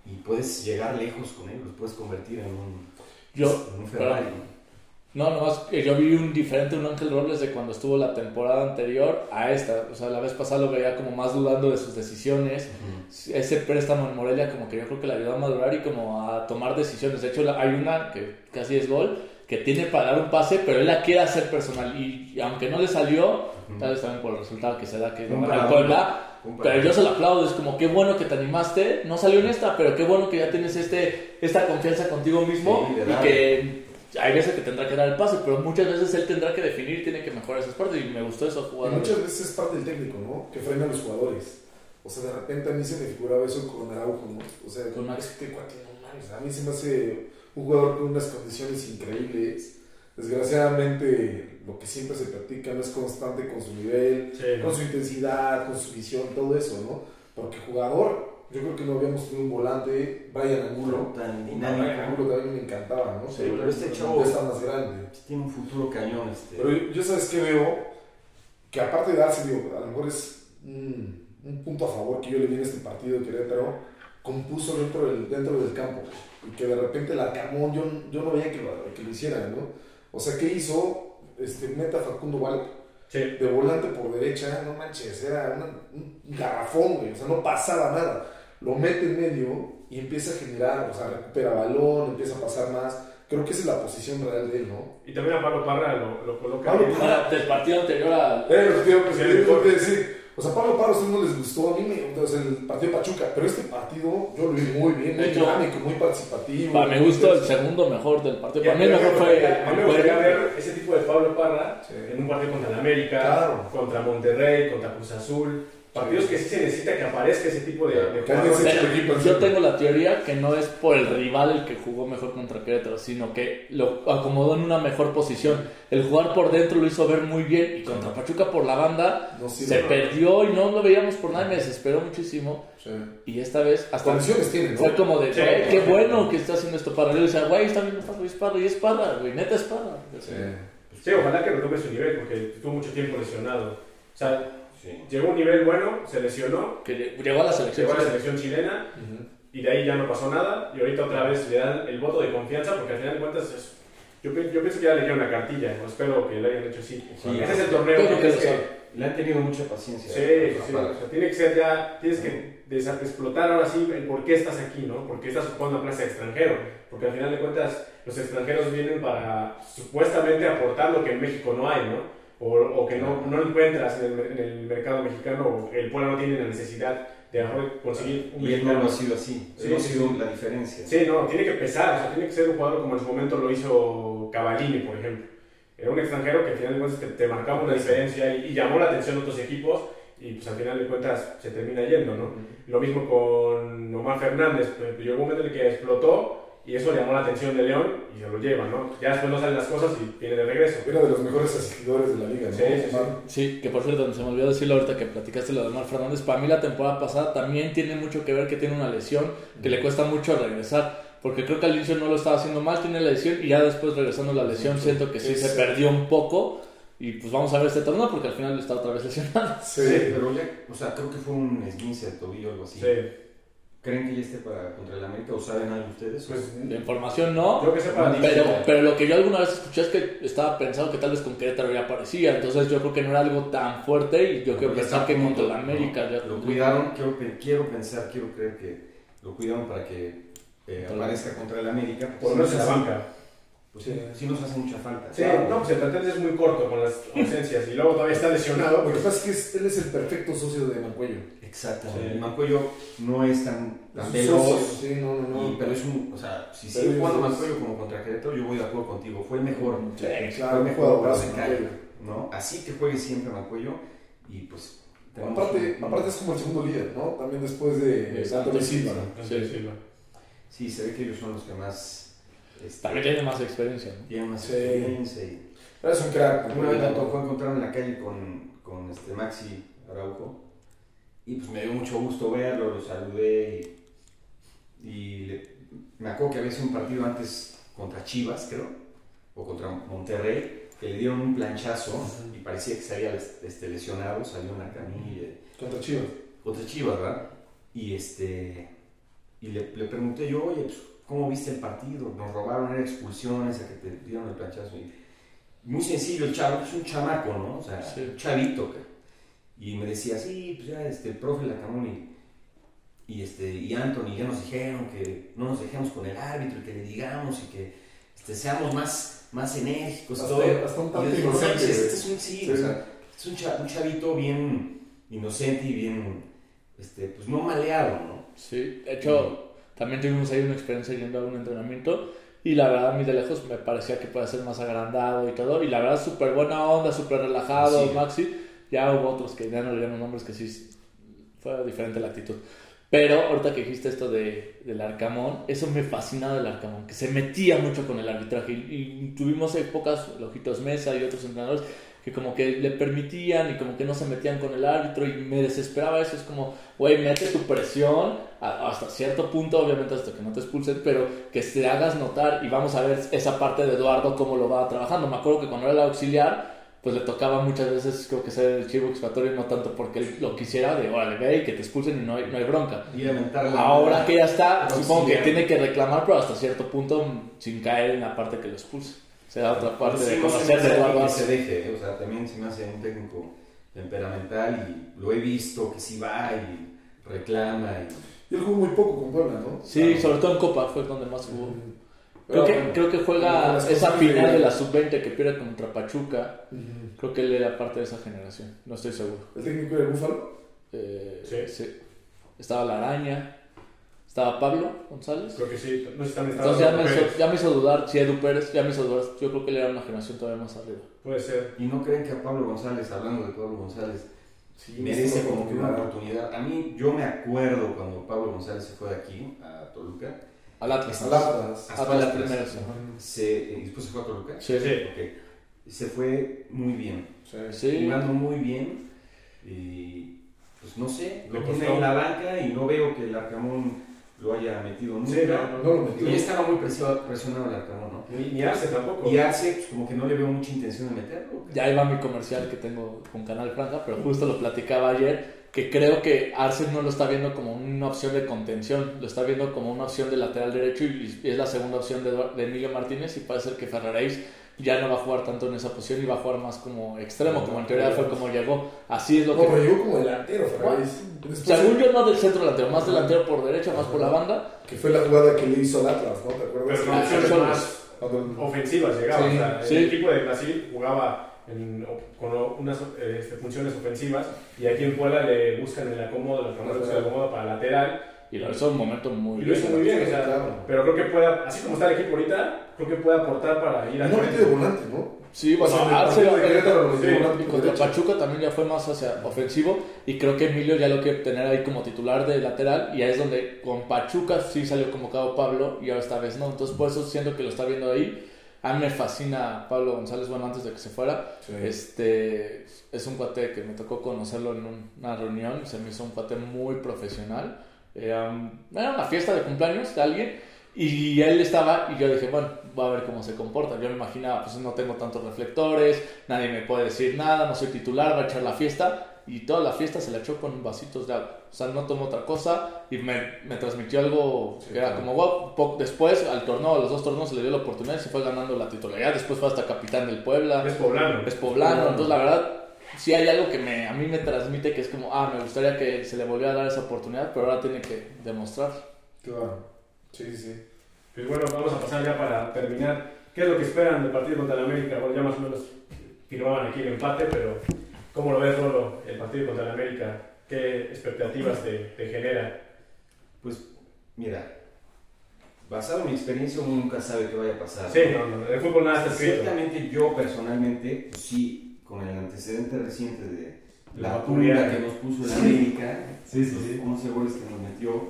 y puedes llegar lejos con ellos, los puedes convertir en un, Yo, en un Ferrari. No, nomás que yo vi un diferente un Ángel Robles de cuando estuvo la temporada anterior a esta. O sea, la vez pasada lo veía como más dudando de sus decisiones. Ese préstamo en Morelia como que yo creo que le ayudó a madurar y como a tomar decisiones. De hecho, hay una que casi es gol, que tiene para dar un pase, pero él la quiere hacer personal. Y, y aunque no le salió, tal vez también por el resultado que se da, que es el parado. Puebla, pero yo se lo aplaudo, es como qué bueno que te animaste, no salió en esta, pero qué bueno que ya tienes este, esta confianza contigo mismo Sí, y que hay veces que tendrá que dar el pase, pero muchas veces él tendrá que definir y tiene que mejorar esas partes y me gustó eso Y jugar. muchas veces es parte del técnico, ¿no? Que frena a los jugadores. O sea, de repente a mí se me figuraba eso con Araujo, ¿no? O sea, Con Max. este cuate, no mames, a mí se me hace un jugador con unas condiciones increíbles. Desgraciadamente, lo que siempre se practica no es constante con su nivel, Sí, ¿no? con su intensidad, con su visión, todo eso, ¿no? Porque jugador, yo creo que no habíamos tenido un volante, Brian Angulo. Tan Brian dinámico. Angulo también me encantaba, ¿no? Sí, pero este chavo- está más grande. Tiene un futuro cañón. Este. Pero yo, yo sabes que veo que aparte de darse, digo, a lo mejor es un, un punto a favor que yo le vi en este partido de Querétaro, compuso dentro del, dentro del campo y que de repente la Camón yo, yo no veía que lo, que lo hiciera, ¿no? O sea, ¿qué hizo? Este, meta Facundo Val Sí. de volante por derecha, no manches, era una- un garrafón, güey, o sea, no pasaba nada. Lo mete en medio y empieza a generar, o sea, recupera balón, empieza a pasar más. Creo que esa es la posición real de él, ¿no? Y también a Pablo Parra lo, lo coloca Pablo. Ahora, del partido anterior a... Eh, digo, pues, Sí, decir, o sea, Pablo Parra a ustedes no les gustó, a mí me, o sea, el partido de Pachuca, pero este partido yo lo vi muy bien, muy dinámico, muy participativo. Para muy gusto, el segundo mejor del partido. Para mí el a mejor me fue... gustaría- a mí me gustaría ver ese tipo de Pablo Parra Sí. en un partido contra el América, Claro. contra Monterrey, contra Cruz Azul. Partidos que sí se necesita que aparezca ese tipo de, de jugadores. Yo encima. tengo la teoría que no es por el rival el que jugó mejor contra Querétaro, sino que lo acomodó en una mejor posición. El jugar por dentro lo hizo ver muy bien y contra Pachuca por la banda No sirve. se perdió y no lo veíamos por nada y me desesperó muchísimo. Sí. Y esta vez hasta Condiciones tiene, ¿no? fue como de, Sí. "Güey, qué bueno que está haciendo esto para Yo decía, güey, está y es Parra, y es Parra, güey, neta es Parra. Sí. Sí, ojalá que retome su nivel porque estuvo mucho tiempo lesionado. O sea, Sí. llegó a un nivel bueno, se lesionó, Que llegó a la selección. llegó a la selección chilena Ujú. y de ahí ya no pasó nada y ahorita otra vez le dan el voto de confianza porque al final de cuentas es- yo, yo pienso que ya le dieron una cartilla, o espero que le hayan hecho así. Sí. Ese es el torneo. Creo que lo que-. Le han tenido mucha paciencia. Sí, sí, Parra. o sea, tiene que ser ya, tienes que explotar ahora sí el por qué estás aquí, ¿no? ¿Por qué estás ocupando una plaza de extranjero? Porque al final de cuentas los extranjeros vienen para supuestamente aportar lo que en México no hay, ¿no? O, o que no, no encuentras en el, en el mercado mexicano, el pueblo no tiene la necesidad de conseguir un Y él no ha sido así. Sí, no ha sido sí. la diferencia. Sí, no, tiene que pesar, o sea, tiene que ser un jugador como en su momento lo hizo Cavallini, por ejemplo. Era un extranjero que al final de cuentas te, te marcaba una diferencia y, y llamó la atención de otros equipos y pues al final de cuentas se termina yendo, ¿no? Lo mismo con Omar Fernández, pues, llegó un momento en el que explotó y eso le llamó la atención de León y se lo lleva, ¿no? Ya después no salen las cosas y viene de regreso. Era de los mejores asistidores de la liga, ¿no? Sí, sí, sí. Que por cierto, se me olvidó decirlo ahorita que platicaste lo de Omar Fernández. Para mí la temporada pasada también tiene mucho que ver que tiene una lesión, que le cuesta mucho regresar. Porque creo que al inicio no lo estaba haciendo mal, tiene la lesión y ya después regresando la lesión siento que sí Sí, se perdió un poco. Y pues vamos a ver este torneo porque al final está otra vez lesionado. Sí. Sí, pero ya, o sea, creo que fue un esguince de tobillo o algo así. Sí. ¿Creen que ya esté para contra el América o saben algo ustedes? Pues, De información no. yo que sepa, Pero, pero lo que yo alguna vez escuché es que estaba pensando que tal vez con Querétaro ya aparecía. Entonces yo creo que no era algo tan fuerte y yo quiero pensar que contra la América ¿no? ya Lo cuidaron, quiero, quiero pensar, quiero creer que lo cuidaron para que eh, aparezca contra el América. por lo menos en la banca. Pues sí, sí nos hace mucha falta. Sí, no, pues el plantel es muy corto con las ausencias y luego todavía está lesionado. Lo que pasa es que es- él es el perfecto socio de Mancuello. Exactamente. Sí. Y Mancuello no es tan, tan veloz. Sí, no, no, no. y- pero es un, o sea, si sigue jugando Mancuello como contra Querétaro, yo voy de acuerdo contigo. Fue el mejor. Sí, Fue claro, el un mejor se cae. ¿no? Así que juegue siempre Mancuello y pues... Aparte, un- aparte es como el segundo líder, ¿no? También después de Exacto, sí, Silva. Sí. sí, sí, Sí, se ve que ellos son los que más... También tiene más experiencia. ¿no? tienen más Sí. experiencia y... Pero es un crack. Una vez me tocó encontrarme en la calle con, con este Maxi Araujo y pues me dio mucho gusto verlo, lo saludé y, y le- me acuerdo que había sido un partido antes contra Chivas, creo, o contra Monterrey, que le dieron un planchazo y parecía que se había este, lesionado, salió una camilla Contra Chivas. contra Chivas, ¿verdad? Y este y le, le pregunté yo, oye, pues, ¿cómo viste el partido? Nos robaron, eran expulsiones, a que te dieron el planchazo. Y muy sencillo, el chavo, es un chamaco, ¿no? O sea, Sí. un chavito. Y me decía, sí, pues ya, este, el profe Lacamón y, y, este, y Anthony ya nos dijeron que no nos dejemos con el árbitro y que le digamos y que este, seamos más, más enérgicos Hasta- todo. hasta un tanto no, inocente, este, este es un sí, Sí. o sea, es un, cha- un chavito bien inocente y bien, este, pues no maleado, ¿no? Sí, de hecho, también tuvimos ahí una experiencia yendo a un entrenamiento y la verdad, a mí de lejos me parecía que puede ser más agrandado y todo. Y la verdad, súper buena onda, súper relajado, Sí. Maxi. Ya hubo otros que ya no le dieron nombres que sí fue diferente la actitud. Pero ahorita que dijiste esto de, del Arcamón, eso me fascinaba del Arcamón, que se metía mucho con el arbitraje. Y, y tuvimos épocas, Lojitos Mesa y otros entrenadores, que como que le permitían y como que no se metían con el árbitro y me desesperaba eso. Es como, güey, mete tu presión a- hasta cierto punto, obviamente hasta que no te expulsen, pero que te hagas notar y vamos a ver esa parte de Eduardo cómo lo va trabajando. Me acuerdo que cuando era el auxiliar, pues le tocaba muchas veces, creo que ser el chivo expiatorio, no tanto porque él lo quisiera, de órale, ve y que te expulsen y no hay, no hay bronca. Y Ahora que ya está, supongo que tiene que reclamar, pero hasta cierto punto sin caer en la parte que lo expulse. Será otra parte Sí, de se conocer de Eduardo que se deje, ¿eh? o sea, también se me hace un técnico temperamental y lo he visto que sí va y reclama y Y él jugó muy poco con Puebla, ¿no? Sí, sobre todo en Copa fue donde más jugó. Pero Creo que, bueno, creo que juega esa final de la sub-20 que pierde contra Pachuca. Ujú. Creo que él era parte de esa generación, no estoy seguro. ¿El técnico era Búfalo? Eh, Sí. Estaba la araña, estaba Pablo González. Creo que sí. No sé si también Entonces ya estaba me, hizo, ya me hizo dudar, si Edu Pérez, ya me hizo dudar. Yo creo que él era una generación todavía más arriba. Puede ser. Y no creen que a Pablo González, hablando de Pablo González, Sí, merece como que una oportunidad. A mí, yo me acuerdo cuando Pablo González se fue de aquí a Toluca, Al Atlas. Al Atlas. hasta primero, sí. se, y después se fue a Toluca. Sí. Sí. Ok. Se fue muy bien, Sí. Sí. jugando muy bien. Y pues no sé, lo costó. en la banca y no veo que el Arcamón lo haya metido nunca. Sí, no, No lo metió. Y estaba muy presionado, presionado el Arcamón, ¿no? Ni, ni Arce tampoco. Y Arce, pues como que no le veo mucha intención de meterlo. Ya iba mi comercial que tengo con Canal Franja, pero justo lo platicaba ayer, que creo que Arce no lo está viendo como una opción de contención, lo está viendo como una opción de lateral derecho y es la segunda opción de, Emilio Martínez y parece ser que Ferraréis ya no va a jugar tanto en esa posición y va a jugar más como extremo, como en teoría fue como llegó. Así es lo No, que... pero llegó como delantero. Después, Según yo, no del centro delantero, más delantero por derecha, más por la banda. Que fue la jugada que le hizo al Atlas, ¿no? ¿Te acuerdas? Pero Ah, Cholos. más ofensivas llegaba. Sí, o sea, sí. El equipo de Brasil jugaba en- con unas eh, este, funciones ofensivas y aquí en Puebla le buscan el acomodo, el acomodo, el acomodo para lateral Y lo hizo un momento muy y lo hizo muy bien. o sea, Claro. Pero creo que puede, así como está el equipo ahorita, creo que puede aportar para ir frente. metió de volante, ¿no? Sí, bueno, O sea, Arce Y contra. Pachuca también ya fue más hacia ofensivo y creo que Emilio ya lo quiere tener ahí como titular de lateral y ahí es donde con Pachuca sí salió convocado Pablo y ahora esta vez no, entonces por eso siento que lo está viendo ahí. A mí me fascina Pablo González, bueno, antes de que se fuera, Sí. este es un cuate que me tocó conocerlo en un- una reunión, se me hizo un cuate muy profesional. Era, un- era una fiesta de cumpleaños de alguien y él estaba y yo dije, bueno, voy a ver cómo se comporta. Yo me imaginaba, pues no tengo tantos reflectores, nadie me puede decir nada, no soy titular, va a echar la fiesta. Y toda la fiesta se la echó con vasitos de agua. O sea, no tomó otra cosa y me, me transmitió algo Sí, que era claro. como, wow, después, al torneo, a los dos torneos se le dio la oportunidad y se fue ganando la titularidad. Después fue hasta capitán del Puebla Es poblano. es poblano, entonces la verdad sí hay algo que me, a mí me transmite que es como, ah, me gustaría que se le volviera a dar esa oportunidad, pero ahora tiene que demostrar. Claro. Sí, sí, sí. Pues bueno, vamos a pasar ya para terminar. ¿Qué es lo que esperan del partido contra el América? Bueno, ya más o menos firmaban aquí el empate, pero ¿cómo lo ves, Rolo, el partido contra el América? ¿Qué expectativas te, te genera? Pues mira, basado en mi experiencia, uno nunca sabe qué vaya a pasar. Sí, no, no, el fútbol nada está escrito. Ciertamente yo personalmente, pues sí, con el antecedente reciente de La la pura que nos puso el América, Sí, sí, los sí. 11 goles que nos metió,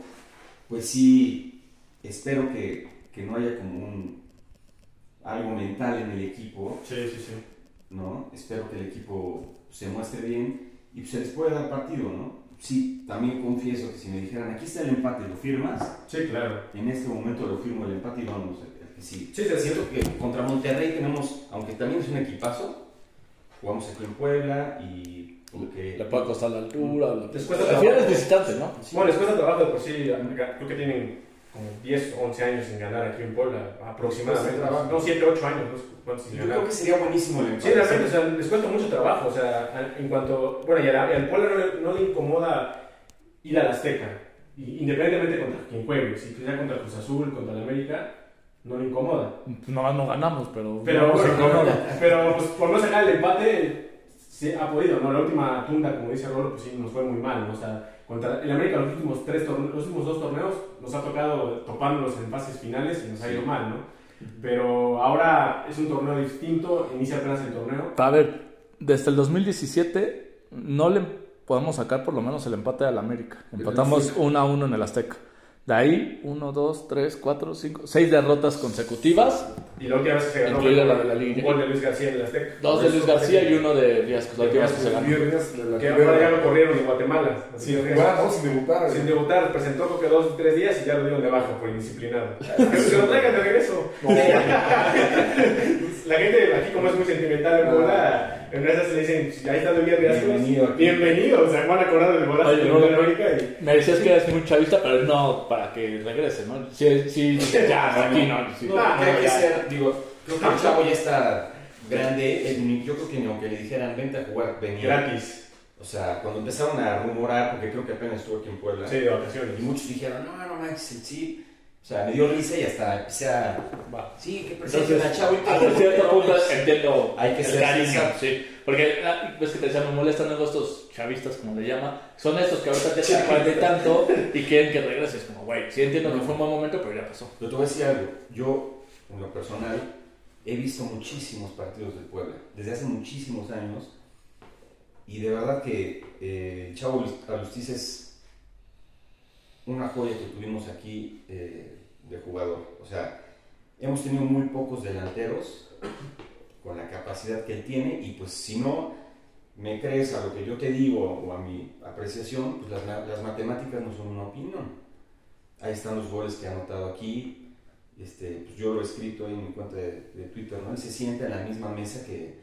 pues sí, espero que, que no haya como un algo mental en el equipo, Sí, sí, sí. ¿no? Espero que el equipo se muestre bien y pues, se les pueda dar partido, ¿no? Sí, también confieso que si me dijeran, aquí está el empate, ¿lo firmas? Sí, claro. En este momento lo firmo el empate y vamos, el que sí. Sí, sí, sí. Siento que contra Monterrey tenemos, aunque también es un equipazo, jugamos aquí en Puebla y como que... Le puede costar la altura. o lo- Les cuesta Al final es trabajo. visitante, ¿no? Bueno, les cuesta trabajo de por sí. Creo que tienen como 10 o 11 años sin ganar aquí en Puebla, aproximadamente. Trabajo. No, 7, 8 años, no sé Yo ganar. creo que sería buenísimo el empate. Sí, realmente, o sea, les cuesta mucho trabajo, o sea, en cuanto, bueno, y, la- al pueblo no le, no le incomoda ir al Azteca, independientemente contra quien juegue, si sea contra Cruz Azul, contra el América, no le incomoda. Pues nomás no ganamos, pero. Pero, no se incomoda. pero pues, por no sacar el empate, sí ha podido, ¿no? La última tunda, como dice Rolo, pues sí, nos fue muy mal, ¿no? O sea, contra el América los últimos, tres torne- los últimos dos torneos nos ha tocado topándolos en fases finales y nos ha ido mal, ¿no? Pero ahora es un torneo distinto, inicia apenas el torneo. A ver, desde el 2017 no le podemos sacar por lo menos el empate al América. Empatamos 1 a 1 en el Azteca. De ahí, 1, 2, 3, 4, 5, 6 derrotas consecutivas. Y la última vez que se ganó fue la de la Liga. un gol de Luis García en el Azteca. Dos de Luis García y uno de Díaz, la última vez que se ganó. Que ahora ya lo corrieron en Guatemala. Así Sin debutar. Sin debutar, presentó creo que dos o tres días y ya lo dieron de baja por indisciplinado. Que se lo traigan de regreso. La gente aquí, como es muy sentimental en Puebla, en esas le dicen, ahí está Luis García. Bienvenido aquí. Bienvenido, o sea, van a acordar del golazo Oye, de no, no. América y... Me decías que eres muy chavista, pero no para que regrese, ¿no? Sí, sí, ya, aquí no. sí. No, que hay que ya. ser, digo, creo que el chavo ya está grande, yo creo que ni aunque le dijeran vente a jugar, venía. Gratis. O sea, cuando empezaron a rumorar, porque creo que apenas estuvo aquí en Puebla, Sí, de vacaciones. y muchos dijeron, no, no manches, sí. O sea, me dio risa y hasta empecé a, sí, que presenten Entonces, a chavo y hasta cierto punto entiendo Hay que el ser cariño, sincero. sí. Porque ah, ves que te decía, me molestan luego estos chavistas, como le llama. Son estos que ahorita te cuarenta y tanto y quieren que regreses. Como, güey, sí entiendo que fue un buen momento, pero ya pasó. Pero te voy a decir algo. Yo, en lo personal, he visto muchísimos partidos del Puebla, desde hace muchísimos años. Y de verdad que eh, Chavo Alustiz es una joya que tuvimos aquí eh, de jugador. O sea, hemos tenido muy pocos delanteros con la capacidad que él tiene. Y pues si no me crees a lo que yo te digo o a mi apreciación, pues las, las matemáticas no son una opinión. Ahí están los goles que ha anotado aquí. Este, pues yo lo he escrito ahí en mi cuenta de, de Twitter, ¿no? Él se sienta en la misma mesa que,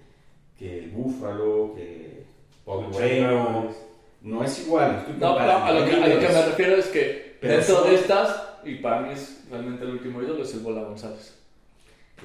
que el Búfalo, que Paul Moreno. No es igual, estoy No, pero a lo, que, a lo que me refiero es que Pero dentro son- de estas, y para mí es realmente el último ídolo, es el Bola González.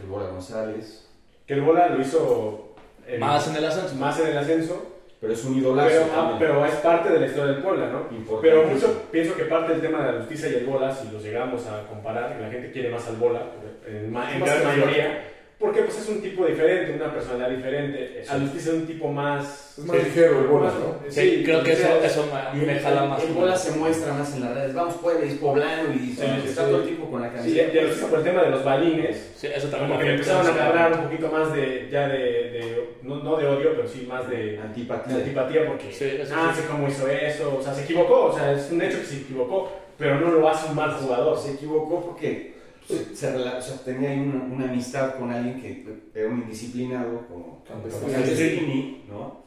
El Bola González. Que el Bola lo hizo... eh, Más en el ascenso. más en el ascenso. Pero es un idolazo. Pero, ah, también. pero es parte de la historia del Puebla, ¿no? Importante. Pero mucho pienso que parte del tema de la justicia y el bola, si los llegamos a comparar, que la gente quiere más al bola, en, ma- en Más gran mayoría, porque pues es un tipo diferente, una personalidad diferente. A justicia es un tipo más... Es más ligero el bola, más- ¿no? Sí, creo que eso, eso me, me jala más. El Bola se muestra más en las redes. Vamos, Puebla, es poblano y Sí, está sí. todo el tiempo con la Sí, camiseta. y a justicia por el tema de los balines, Sí, eso también como que me le empezaron a agarrar un poquito más de, ya de, de- no, no de odio, pero sí más de, de Antipatía. antipatía porque, Sí, eso ah, sí. sé cómo hizo eso, o sea, se equivocó, o sea, es un hecho que se equivocó, pero no lo hace un mal jugador. Se equivocó porque se, se rela- o sea, tenía ahí una, una amistad con alguien que era un indisciplinado como. Campesini, ¿no?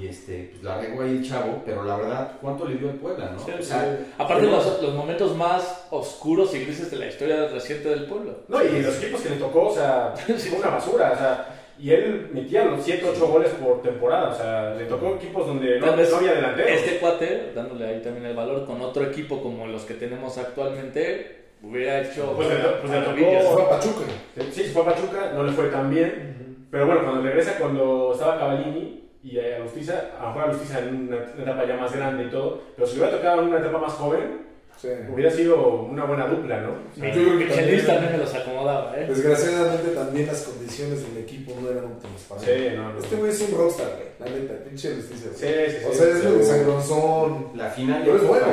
Y este, pues la regó ahí el chavo, pero la verdad, ¿cuánto le dio al Puebla, no? Sí, o sí. sea, Aparte, no- los, los momentos más oscuros y grises de la historia reciente del pueblo. No, y los equipos que le tocó, o sea, fue una basura, o sea, y él metía los 7, 8 goles por temporada, o sea, le tocó equipos donde no, no había delanteros. Este cuate, dándole ahí también el valor, con otro equipo como los que tenemos actualmente, hubiera hecho Pues le- pues le tocó- Fue a Pachuca. Sí, se fue a Pachuca, no le fue tan bien, pero bueno, cuando regresa, cuando estaba Cavallini y a Justicia, a lo mejor a Justicia en una etapa ya más grande y todo, pero si le hubiera tocado en una etapa más joven, Sí. hubiera sido una buena dupla, ¿no? O sea, Yo creo que también- también me los acomodaba, ¿eh? Desgraciadamente también las condiciones del equipo no eran óptimas para Sí, él. no, no. Este güey es un rockstar, güey. La neta, pinche justicia. Sí, sí, sí. O sea, es sí. medio sangronzón. La final Pero es bueno.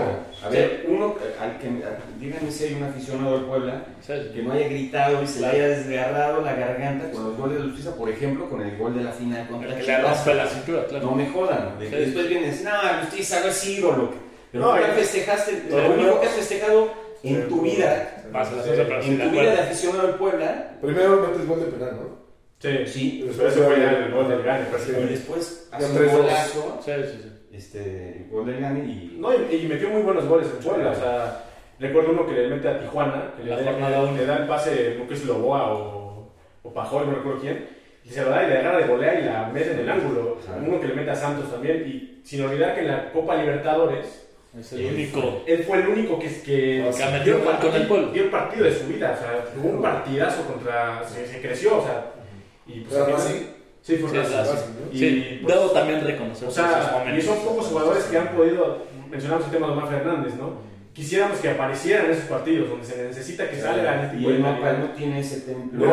A ver, uno, al que, a- díganme si hay un aficionado del Puebla que no haya gritado y se le haya desgarrado la garganta con los goles de justicia, por ejemplo, con el gol de la final contra El que le Chivas. rompe la cintura, claro. No me jodan. De que después vienes, no, justicia no es ídolo. Pero No, tú y- festejaste, lo único que has festejado en tu vida, la en tu vida de aficionado del Puebla, Primero metes gol de penal, ¿no? Sí, sí, Pero eso fue ya el gol del Gane, y prácticamente. después hace un golazo, Sí, sí, sí. este, el gol del Gane y... No, y, y metió muy buenos goles en Puebla. O sea, recuerdo uno que le mete a Tijuana, que le, La da- le da el pase, no sé si Loboa o, o Pajol, no recuerdo quién, y se lo da y le agarra de volea y la mete en el ángulo. Uno que le mete a Santos también. Y sin olvidar que en la Copa Libertadores, Es el él, único. él fue el único que, que, dio, con el Puebla. dio el partido de su vida. O sea, tuvo un partidazo contra. Se, se creció, o sea. Y pues, Sí, fue Sí, Racing. Racing. ¿no? Y, Sí, pues, debo también reconocer o sea, y son pocos jugadores que han podido, mencionamos el tema de Omar Fernández, ¿no? quisiéramos que aparecieran en esos partidos donde se necesita que salgan este Y el mapa no tiene ese templo.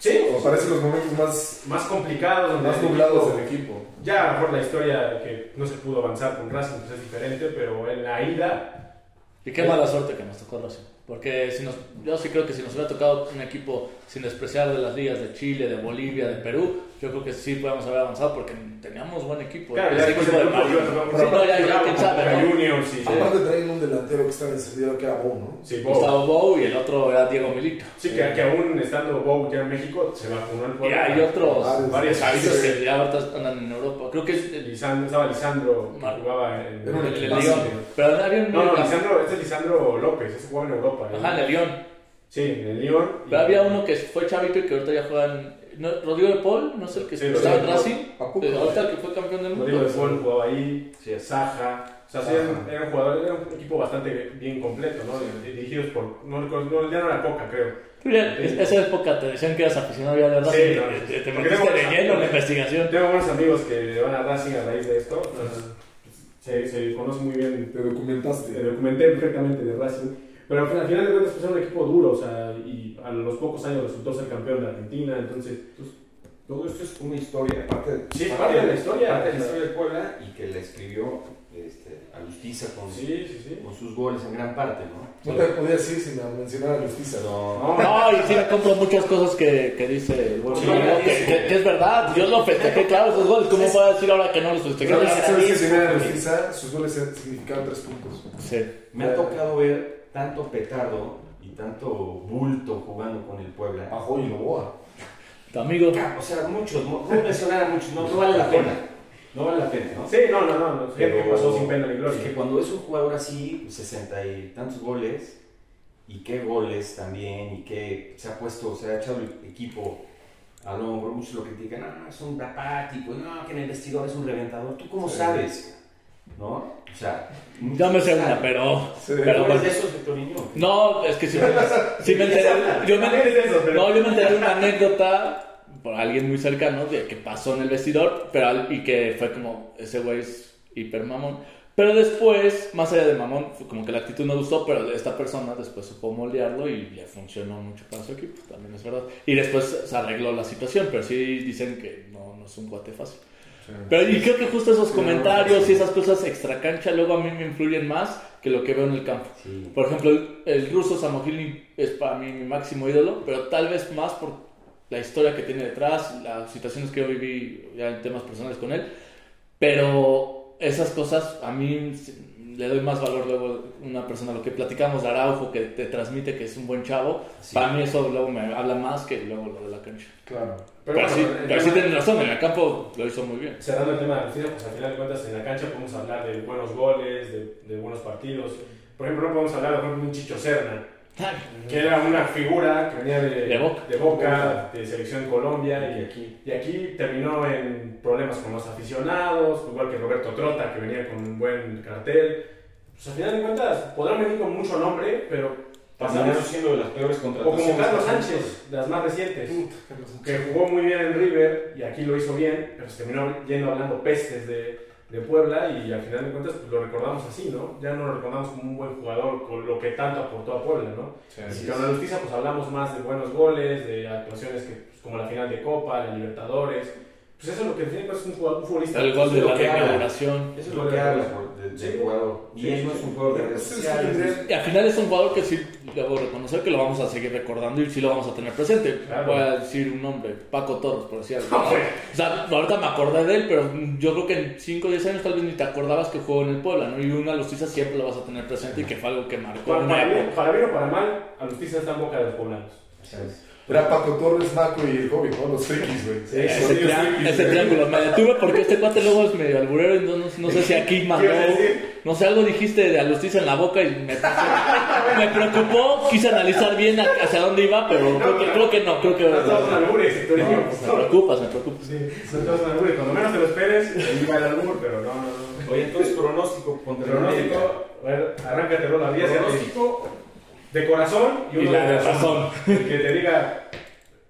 Sí, Como parecen los momentos más, más complicados, más nublados del equipo. Ya a lo mejor la historia que no se pudo avanzar con Racing pues es diferente, pero en la ida, Y qué mala suerte que nos tocó Racing. Porque si nos, yo sí creo que si nos hubiera tocado un equipo sin despreciar de las ligas de Chile, de Bolivia, de Perú, yo creo que sí podíamos haber avanzado porque teníamos buen equipo. claro, ya equipo de grupo Mario. Sí, no, ya, ya, quién y... Aparte traen un delantero que estaba encendido que era Bo, ¿no? Sí, Bow. Gustavo Bou y el otro era Diego Milito. Sí, que, que aún estando Bow ya en México, se vacunó el Y pueblo. hay otros Varios. varios chavitos que ya ahorita andan en Europa. Creo que es Lisandro, estaba Lisandro, que jugaba en... El. Lyon. Pero había un No, no, Lisandro, este es Lisandro López, ese jugaba en Europa. ¿eh? Ajá, en el Lyon. Sí, en el Lyon. y- Pero había uno que fue chavito y que ahorita ya juega en. No, Rodrigo de Paul, no sé el que Sí, estaba en Rodrigo Racing. Eh, Ahorita el que fue campeón del Rodrigo mundo. de Paul jugaba ahí, Sí. Saja. O sea, sí, era un- era un jugador, era un equipo bastante bien completo, ¿no? Dirigidos por. No, no, ya no era Coca, creo. Es- esa época te decían que eras aficionado ya de Racing. Sí, no, te, te metiste de lleno en la investigación. Tengo buenos amigos que van a Racing a raíz de esto. entonces, se, se conoce muy bien. Te documentaste. Te documenté perfectamente de Racing. Pero al final, al final de cuentas, pues era un equipo duro, o sea, y a los pocos años resultó ser campeón de Argentina, entonces. pues, Todo esto es una historia, aparte, Sí, es parte de la historia. parte de la historia de Puebla y que la escribió este, Alustiza con, sí, sí, sí. con sus goles en gran parte, ¿no? No te podías ir sin mencionar a Justicia. No, No, No, y sí me compro muchas cosas que, que dice el buen Sí, amigo, sí, que, que- que es verdad. Yo lo festejé, claro, esos goles. ¿Cómo puedo decir ahora que no los festejé? ¿Sabes, Claro, ¿sabes que sí, si era sí. Justicia, sus goles significaban tres puntos? Sí. me ha tocado ver tanto petardo y tanto bulto jugando con el Puebla. Ajo y Loboa. Tu amigo. O sea, muchos, no no mencionar a muchos, no, no vale la pena. No vale la pena, ¿no? Sí, no, no, no. no. Gente que Pero pasó sin pena ni Es gloria. que cuando es un jugador así, sesenta y tantos goles, y qué goles también, y que se ha puesto, se ha echado el equipo al hombro, muchos lo critican, ah, es un apático, no, que en el vestidor es un reventador, ¿tú cómo Sí. sabes? ¿No? O sea, Dame segunda, pero. Sí. pero pero bueno. de esos, Victorino. No, es que me- sí me enteré. Yo me, eso, pero- no, yo me enteré de una anécdota por alguien muy cercano de que pasó en el vestidor pero, y que fue como, ese güey es hiper mamón. Pero después, más allá de mamón, como que la actitud no gustó, pero esta persona después supo moldearlo y le funcionó mucho para su equipo, también es verdad. Y después se arregló la situación, pero sí dicen que no, no es un guate fácil. Pero y creo que justo esos comentarios y esas cosas extra cancha luego a mí me influyen más que lo que veo en el campo. Sí. Por ejemplo, el, el ruso Samohilin es para mí mi máximo ídolo, pero tal vez más por la historia que tiene detrás, las situaciones que yo viví ya en temas personales con él. Pero esas cosas a mí le doy más valor luego a una persona, lo que platicamos de Araujo, que te transmite que es un buen chavo. Sí. Para mí eso luego me habla más que luego lo de la cancha. Claro. Pero, bueno, sí, pero sí tienen razón, en el campo lo hizo muy bien. Cerrando el tema de la justicia, pues al final de cuentas en la cancha podemos hablar de buenos goles, de, de buenos partidos. Por ejemplo, no podemos hablar por ejemplo, de un Chicho Serna, que era una figura que venía de, De Boca. de, Boca, de selección Colombia Y aquí. y aquí terminó en problemas con los aficionados, igual que Roberto Trota, que venía con un buen cartel. Pues al final de cuentas podrán venir con mucho nombre, pero pasamos. siendo de las peores O contrataciones. como Carlos Sánchez, de las más recientes que jugó muy bien en River y aquí lo hizo bien, pero se terminó yendo hablando pestes de, de Puebla y al final de cuentas pues, lo recordamos así, ¿no? Ya no lo recordamos como un buen jugador con lo que tanto aportó a Puebla, ¿no? Sí. Y con la justicia pues hablamos más de buenos goles, de actuaciones que, pues, como la final de Copa, la Libertadores, pues eso es lo que final es un, jugador, un futbolista. El gol de la inauguración. Eso es lo que habla de- jugador. Y él no es un jugador de redes sociales. Y al final es un jugador que sí debo reconocer que lo vamos a seguir recordando y sí lo vamos a tener presente. Claro. Voy a decir un nombre, Paco Torres, por decir algo. O sea, ahorita me acordé de él, pero yo creo que en 5 o 10 años tal vez ni te acordabas que jugó en el Puebla, ¿no? Y una Lustiza siempre lo vas a tener presente y que fue algo que marcó Para, bien, para bien o para mal, a justicia está en boca de los poblanos. ¿sabes? Era Paco Torres, Maco y el Hobbit, ¿no? Los frikis, güey. Sí, Ese, trián- triángulo me detuve porque este cuate luego es medio alburero y no, no, no sé si aquí mandó. No sé, algo dijiste de Alustiza en la boca y me, me preocupó. Quise analizar bien hacia dónde iba, pero creo que, creo que no, creo que. No todos albures, pues, me preocupas, me preocupas. Sí, son todos albures. Cuando menos te lo esperes, ahí va el albur, pero no, no, no. Oye, entonces pronóstico contra el. Pronóstico, a ver, arráncate la 10 Pronóstico. De corazón y Y uno la de de razón. razón. El que te diga,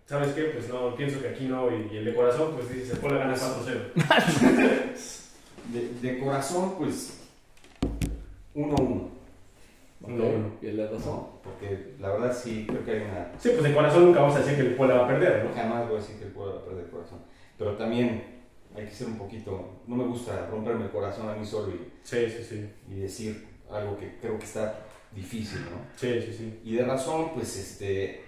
¿sabes qué? Pues no, pienso que aquí no. Y, y el de corazón, pues dice, se pone la gana 4-0. De, de corazón, pues 1-0 1-1. Uno, uno. Y el de razón. No, porque la verdad sí creo que hay una... Sí, pues de corazón nunca vamos a decir que el Puebla va a perder, ¿no? Jamás voy a decir que el pueblo va a perder corazón. Pero también hay que ser un poquito... No me gusta romperme el corazón a mí solo y, Sí, sí, sí. y decir algo que creo que está difícil, ¿no? Sí, sí, sí. Y de razón, pues este...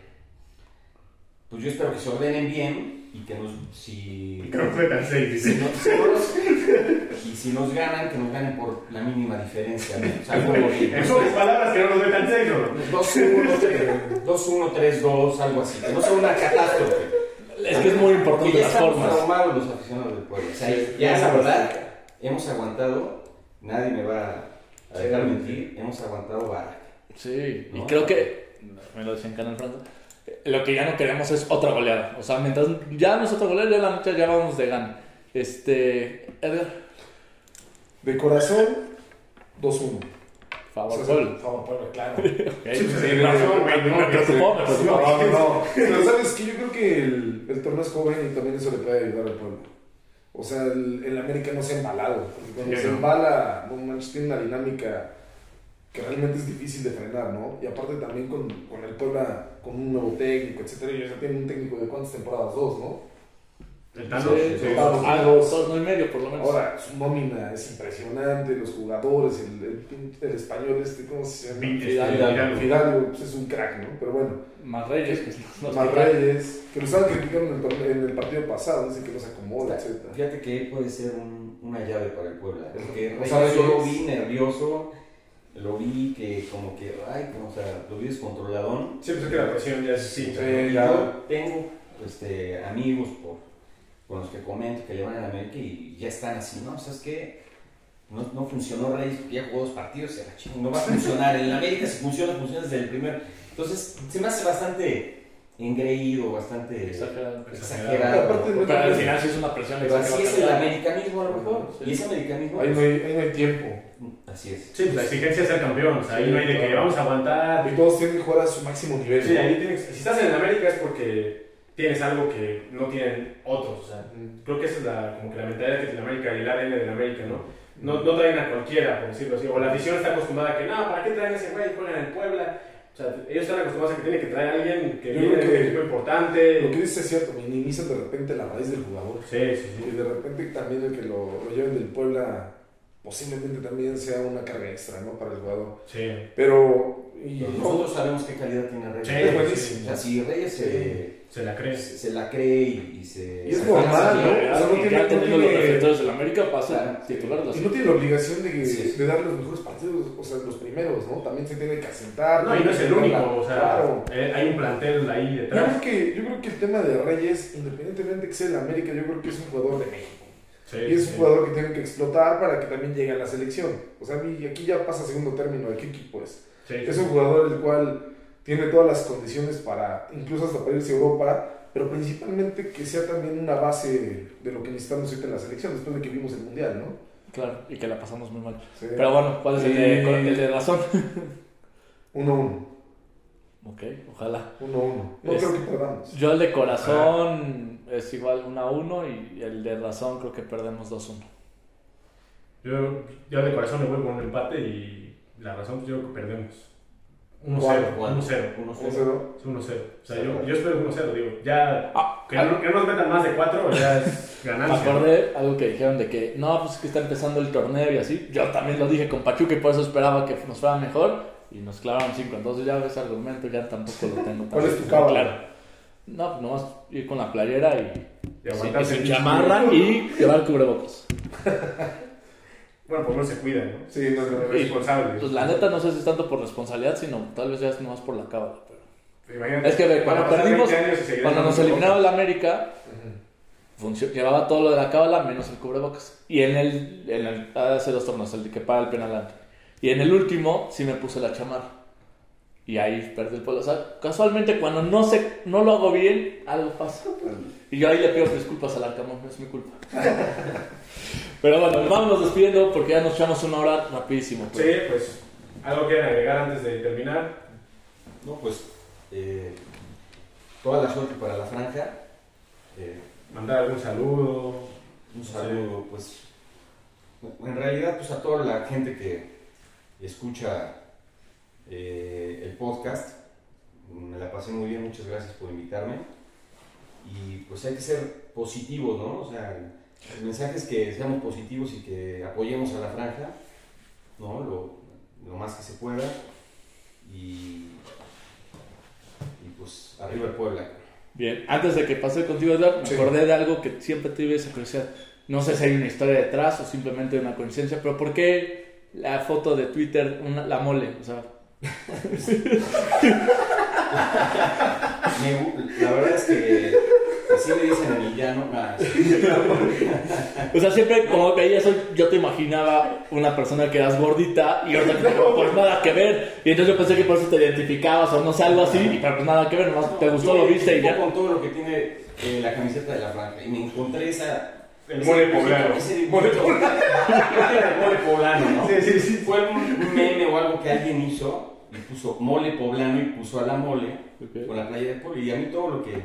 Pues yo espero que se ordenen bien y que nos... Si, Creo que fue tan seis, si dice. nos, si nos- y si nos ganan, que nos ganen por la mínima diferencia. ¿no? O sea. En pocas palabras, que no nos metan seis, ¿no? 2-1, 2-1, 3-2, algo así. Que no sea una catástrofe. Es que es muy importante ya las estamos formas. los aficionados del pueblo. O sea, ya la verdad, hemos aguantado, nadie me va a dejar mentir, hemos aguantado vara. Sí, y ¿No? creo que, me lo decía en Canal Francia, lo que ya no queremos es otra goleada. O sea, mientras ya no es otra goleada, ya la noche ya vamos de gana. Este, Edgar, De corazón, 2-1. favor, O sea, gol. Favor, Puebla, claro. Ok. Sí, sí, razón, güey, no, Me preocupó, me No, preocupó. no, no. Pero sabes que yo creo que el, el torneo es joven y también eso le puede ayudar al pueblo. O sea, el, el América no se ha embalado. Porque cuando Sí, se no. embala, no manches, tiene una dinámica que realmente es difícil de frenar, ¿no? Y aparte también con, con el Puebla, con un nuevo técnico, etcétera, ellos ya tienen un técnico de cuántas temporadas, dos, ¿no? El Tano. Sí. Ah, dos, dos, no y medio por lo menos. Ahora, su nómina es impresionante, los jugadores, el, el, español este, ¿cómo se llama? Este, Fidalgo. Fidalgo. Fidalgo, pues es un crack, ¿no? Pero bueno, Más Reyes, que nos más Reyes, que lo estaban criticando en el, torneo- en el partido pasado, dicen que no se acomoda, etc. Fíjate que él puede ser un- una llave para el pueblo. Porque O sea, yo lo vi nervioso, lo vi que como que, ay, como, o sea, lo vi descontroladón. Sí, pues es que la presión ya es sí. Yo tengo este, amigos por, con los que comento que le van a la América y ya están así, ¿no? O sea, es que no, no funcionó Reyes porque ya jugó dos partidos, se la chingó. No va a funcionar. En la América si funciona, funciona desde el primer. Entonces, se me hace bastante engreído, bastante Exagerado. exagerado. Aparte, no- Pero al final sí es una presión Pero así es el americanismo a lo mejor. Sí. Y ese americanismo. Ahí no hay, ahí no hay tiempo. Así es. Sí, pues la exigencia es ser campeón. O sea, ahí Sí, no hay de que vamos a aguantar. Y todos tienen que jugar a su máximo nivel. Sí, ahí tienes, si estás en el América es porque tienes algo que no tienen otros. O sea, creo que esa es la, como que la mentalidad que tiene América y el ADN del América, ¿no? No, no traen a cualquiera, por decirlo así. O la afición está acostumbrada a que, no, ¿para qué traen a ese güey? Juegan en Puebla. O sea, ellos están acostumbrados a que tienen que traer a alguien que Yo viene de un equipo importante. Lo que dices es cierto, minimizan de repente la raíz del jugador. Sí, sí, sí. Y de repente también el que lo, lo lleven del Puebla posiblemente también sea una carga extra, ¿no? Para el jugador. Sí. Pero... Y nosotros sabemos qué calidad tiene Reyes. Sí, es O buenísimo. sea, si Reyes se, Se la crees. se, se la cree y, y se. Y es normal, ¿no? O sea, no Y tiene- ya no los tiene- América pasa Claro. titular de la Y no tiene la obligación de, Sí. de darle los mejores partidos, o sea, los primeros, ¿no? También se tiene que asentar. No, y no es el único. O sea, Claro. eh, hay un plantel ahí Yo detrás. creo, que, yo creo que el tema de Reyes, independientemente que sea el América, yo creo que es un jugador de México. Sí, Y es sí. un jugador que tiene que explotar para que también llegue a la selección. O sea, y aquí ya pasa a segundo término de qué equipo es. Sí, Es un jugador el cual tiene todas las condiciones para, incluso hasta para irse a Europa, pero principalmente que sea también una base de lo que necesitamos ahorita en la selección, después de que vimos el Mundial, ¿no? Claro, y que la pasamos muy mal. Sí. Pero bueno, ¿cuál es el de, el de razón? 1-1. Ok, ojalá. 1-1. No Es- creo que perdamos. Yo el de corazón es igual 1 a 1 y el de razón creo que perdemos 2 1. Yo, yo de corazón me voy con un empate y la razón pues yo creo que perdemos. 1-0. ¿Cuál? 1-0. 1-0. Es 1-0. O sea, yo, yo espero 1-0, digo. Ya Ah, que no, que no nos metan más de 4 ya es Me ganancia. acordé algo que dijeron de que no, pues es que está empezando el torneo y así. Yo también lo dije con Pachuca y por eso esperaba que nos fuera mejor y nos clavaron 5. Entonces ya ese argumento ya tampoco lo tengo tan ¿Cuál es tu claro. No, pues nomás ir con la playera y, Y sin, aguantarse y sin chamarra y llevar cubrebocas. Bueno, pues no se cuida, ¿no? Sí, no, no, no. Es responsable. Pues la neta no sé si es tanto por responsabilidad, sino tal vez ya es nomás por la cábala. pero- Imagínate, Es que ve, cuando perdimos, 20 años y seguirán cuando nos cosas. la América, funcio- llevaba todo lo de la cábala menos el cubrebocas. Y en el, en el hace dos torneos, el que paga el penal antes. Y en el último sí me puse la chamarra. Y ahí perdí el pueblo. O sea, casualmente cuando no sé, no lo hago bien, algo pasa. Y yo ahí le pido disculpas al Arcamón, no es mi culpa. Pero bueno, vámonos despidiendo porque ya nos echamos una hora rapidísimo. pues. Sí, pues algo que agregar antes de terminar. No, pues. eh, toda la suerte para la franja. Eh, Mandar algún saludo. un saludo, pues. En realidad, pues a toda la gente que escucha eh, el podcast. Me la pasé muy bien, muchas gracias por invitarme. Y pues hay que ser positivos, ¿no? O sea, el mensaje es que seamos positivos y que apoyemos a la franja, ¿no? Lo, lo más que se pueda. Y, y pues arriba el Puebla. Bien, antes de que pase contigo, Eduardo, me Sí. acordé de algo que siempre tuve esa curiosidad. No sé si hay una historia detrás o simplemente una coincidencia, pero ¿por qué la foto de Twitter, una- la mole? O sea, Me la verdad es que así le dicen en el llano. nada. o sea, siempre como veía eso, yo te imaginaba una persona que eras gordita y ahorita que pues nada que ver. Y entonces yo pensé que por eso te identificabas o no sé, algo así, y pero pues nada que ver, nomás te gustó, lo viste y ya. con todo lo que tiene eh, la camiseta de la franja. Y me encontré esa. el- Mole poblano. Era el mole poblano, ¿no? Sí, sí, sí. Fue un meme o algo que alguien hizo y puso mole poblano y puso a la mole con la playa de Puebla. Y a mí todo lo que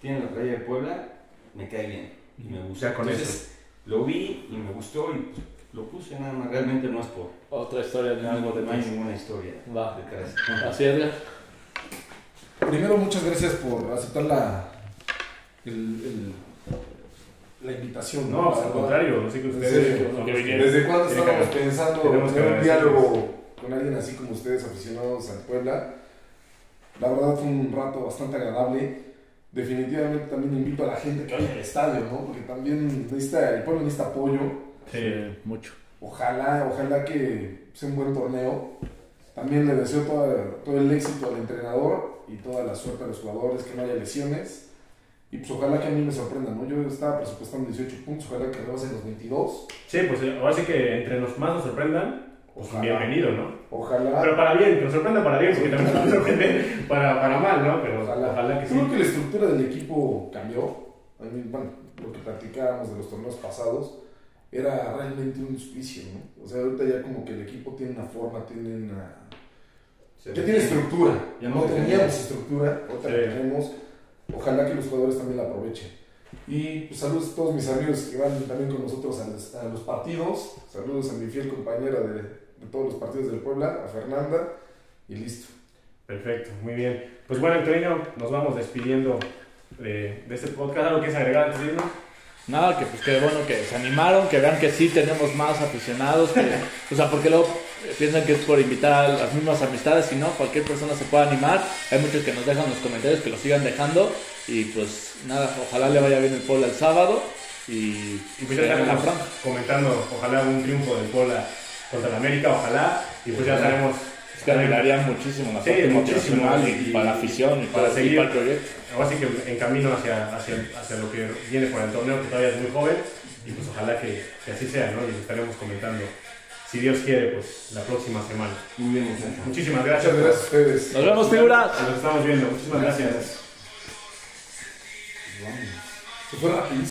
tiene la playa de Puebla me cae bien y me gusta. Con Entonces lo vi y me gustó y lo puse nada más. Realmente no es por. Otra historia de algo de no hay más. ninguna historia Va. detrás. Así es. Primero, muchas gracias por aceptar la, el- el- la invitación. No, al contrario, así que En ustedes. vinieron. ¿Desde cuándo estábamos pensando tener un diálogo con alguien así como ustedes, aficionados al Puebla? La verdad fue un rato bastante agradable. Definitivamente también invito a la gente que vaya al estadio, ¿no? Porque también necesita, el pueblo necesita apoyo. Sí. mucho. Ojalá, ojalá que sea un buen torneo. También le deseo toda- todo el éxito al entrenador y toda la suerte a los jugadores, que no haya lesiones. Y pues ojalá que a mí me sorprenda, ¿no? Yo estaba presupuestando 18 puntos, ojalá que rebasen los 22. Sí, pues ahora sí que entre los más nos sorprendan, Ojalá. bienvenido, ¿no? Ojalá. Pero para bien, que nos sorprenda para bien, porque también nos sorprende para, para mal, ¿no? Pero ojalá, Ojalá. que Creo sí. que la estructura del equipo cambió. A mí, bueno, lo que platicábamos de los torneos pasados era realmente un suplicio, ¿no? O sea, ahorita ya como que el equipo tiene una forma, tiene una... Ya tiene estructura. Ya no no teníamos teníamos. estructura, ahorita Sí. la tenemos. Ojalá que los jugadores también la aprovechen. Y pues, saludos a todos mis amigos que van también con nosotros a los, a los partidos. Saludos a mi fiel compañera de, de todos los partidos del Puebla, a Fernanda. Y listo. Perfecto, muy bien. Pues bueno, Antonio, nos vamos despidiendo de, de este podcast. ¿Algo quieres agregar antes de irnos? Nada, que pues que bueno que se animaron, que vean que sí tenemos más aficionados, que, o sea, porque luego piensan que es por invitar a las mismas amistades, y no, cualquier persona se puede animar. Hay muchos que nos dejan los comentarios, que lo sigan dejando, y pues nada, ojalá le vaya bien el pueblo el sábado, y, Y pues ya estaremos comentando, ojalá un triunfo del Puebla contra el América, ojalá. Y pues ya estaremos Es que ayudaría muchísimo la Sí, muchísimo, y, y- para la afición y para y seguir. para el proyecto. ahora sí que en camino hacia, hacia, hacia lo que viene por el torneo, que todavía es muy joven. Y pues ojalá que, que así sea, ¿no? Y estaremos comentando, si Dios quiere, pues la próxima semana. Muy bien, muchachos. Muchísimas gracias. Muchas gracias a ustedes. Nos vemos, figuras. Nos estamos viendo. Muchísimas gracias. Se fue rapidísimo.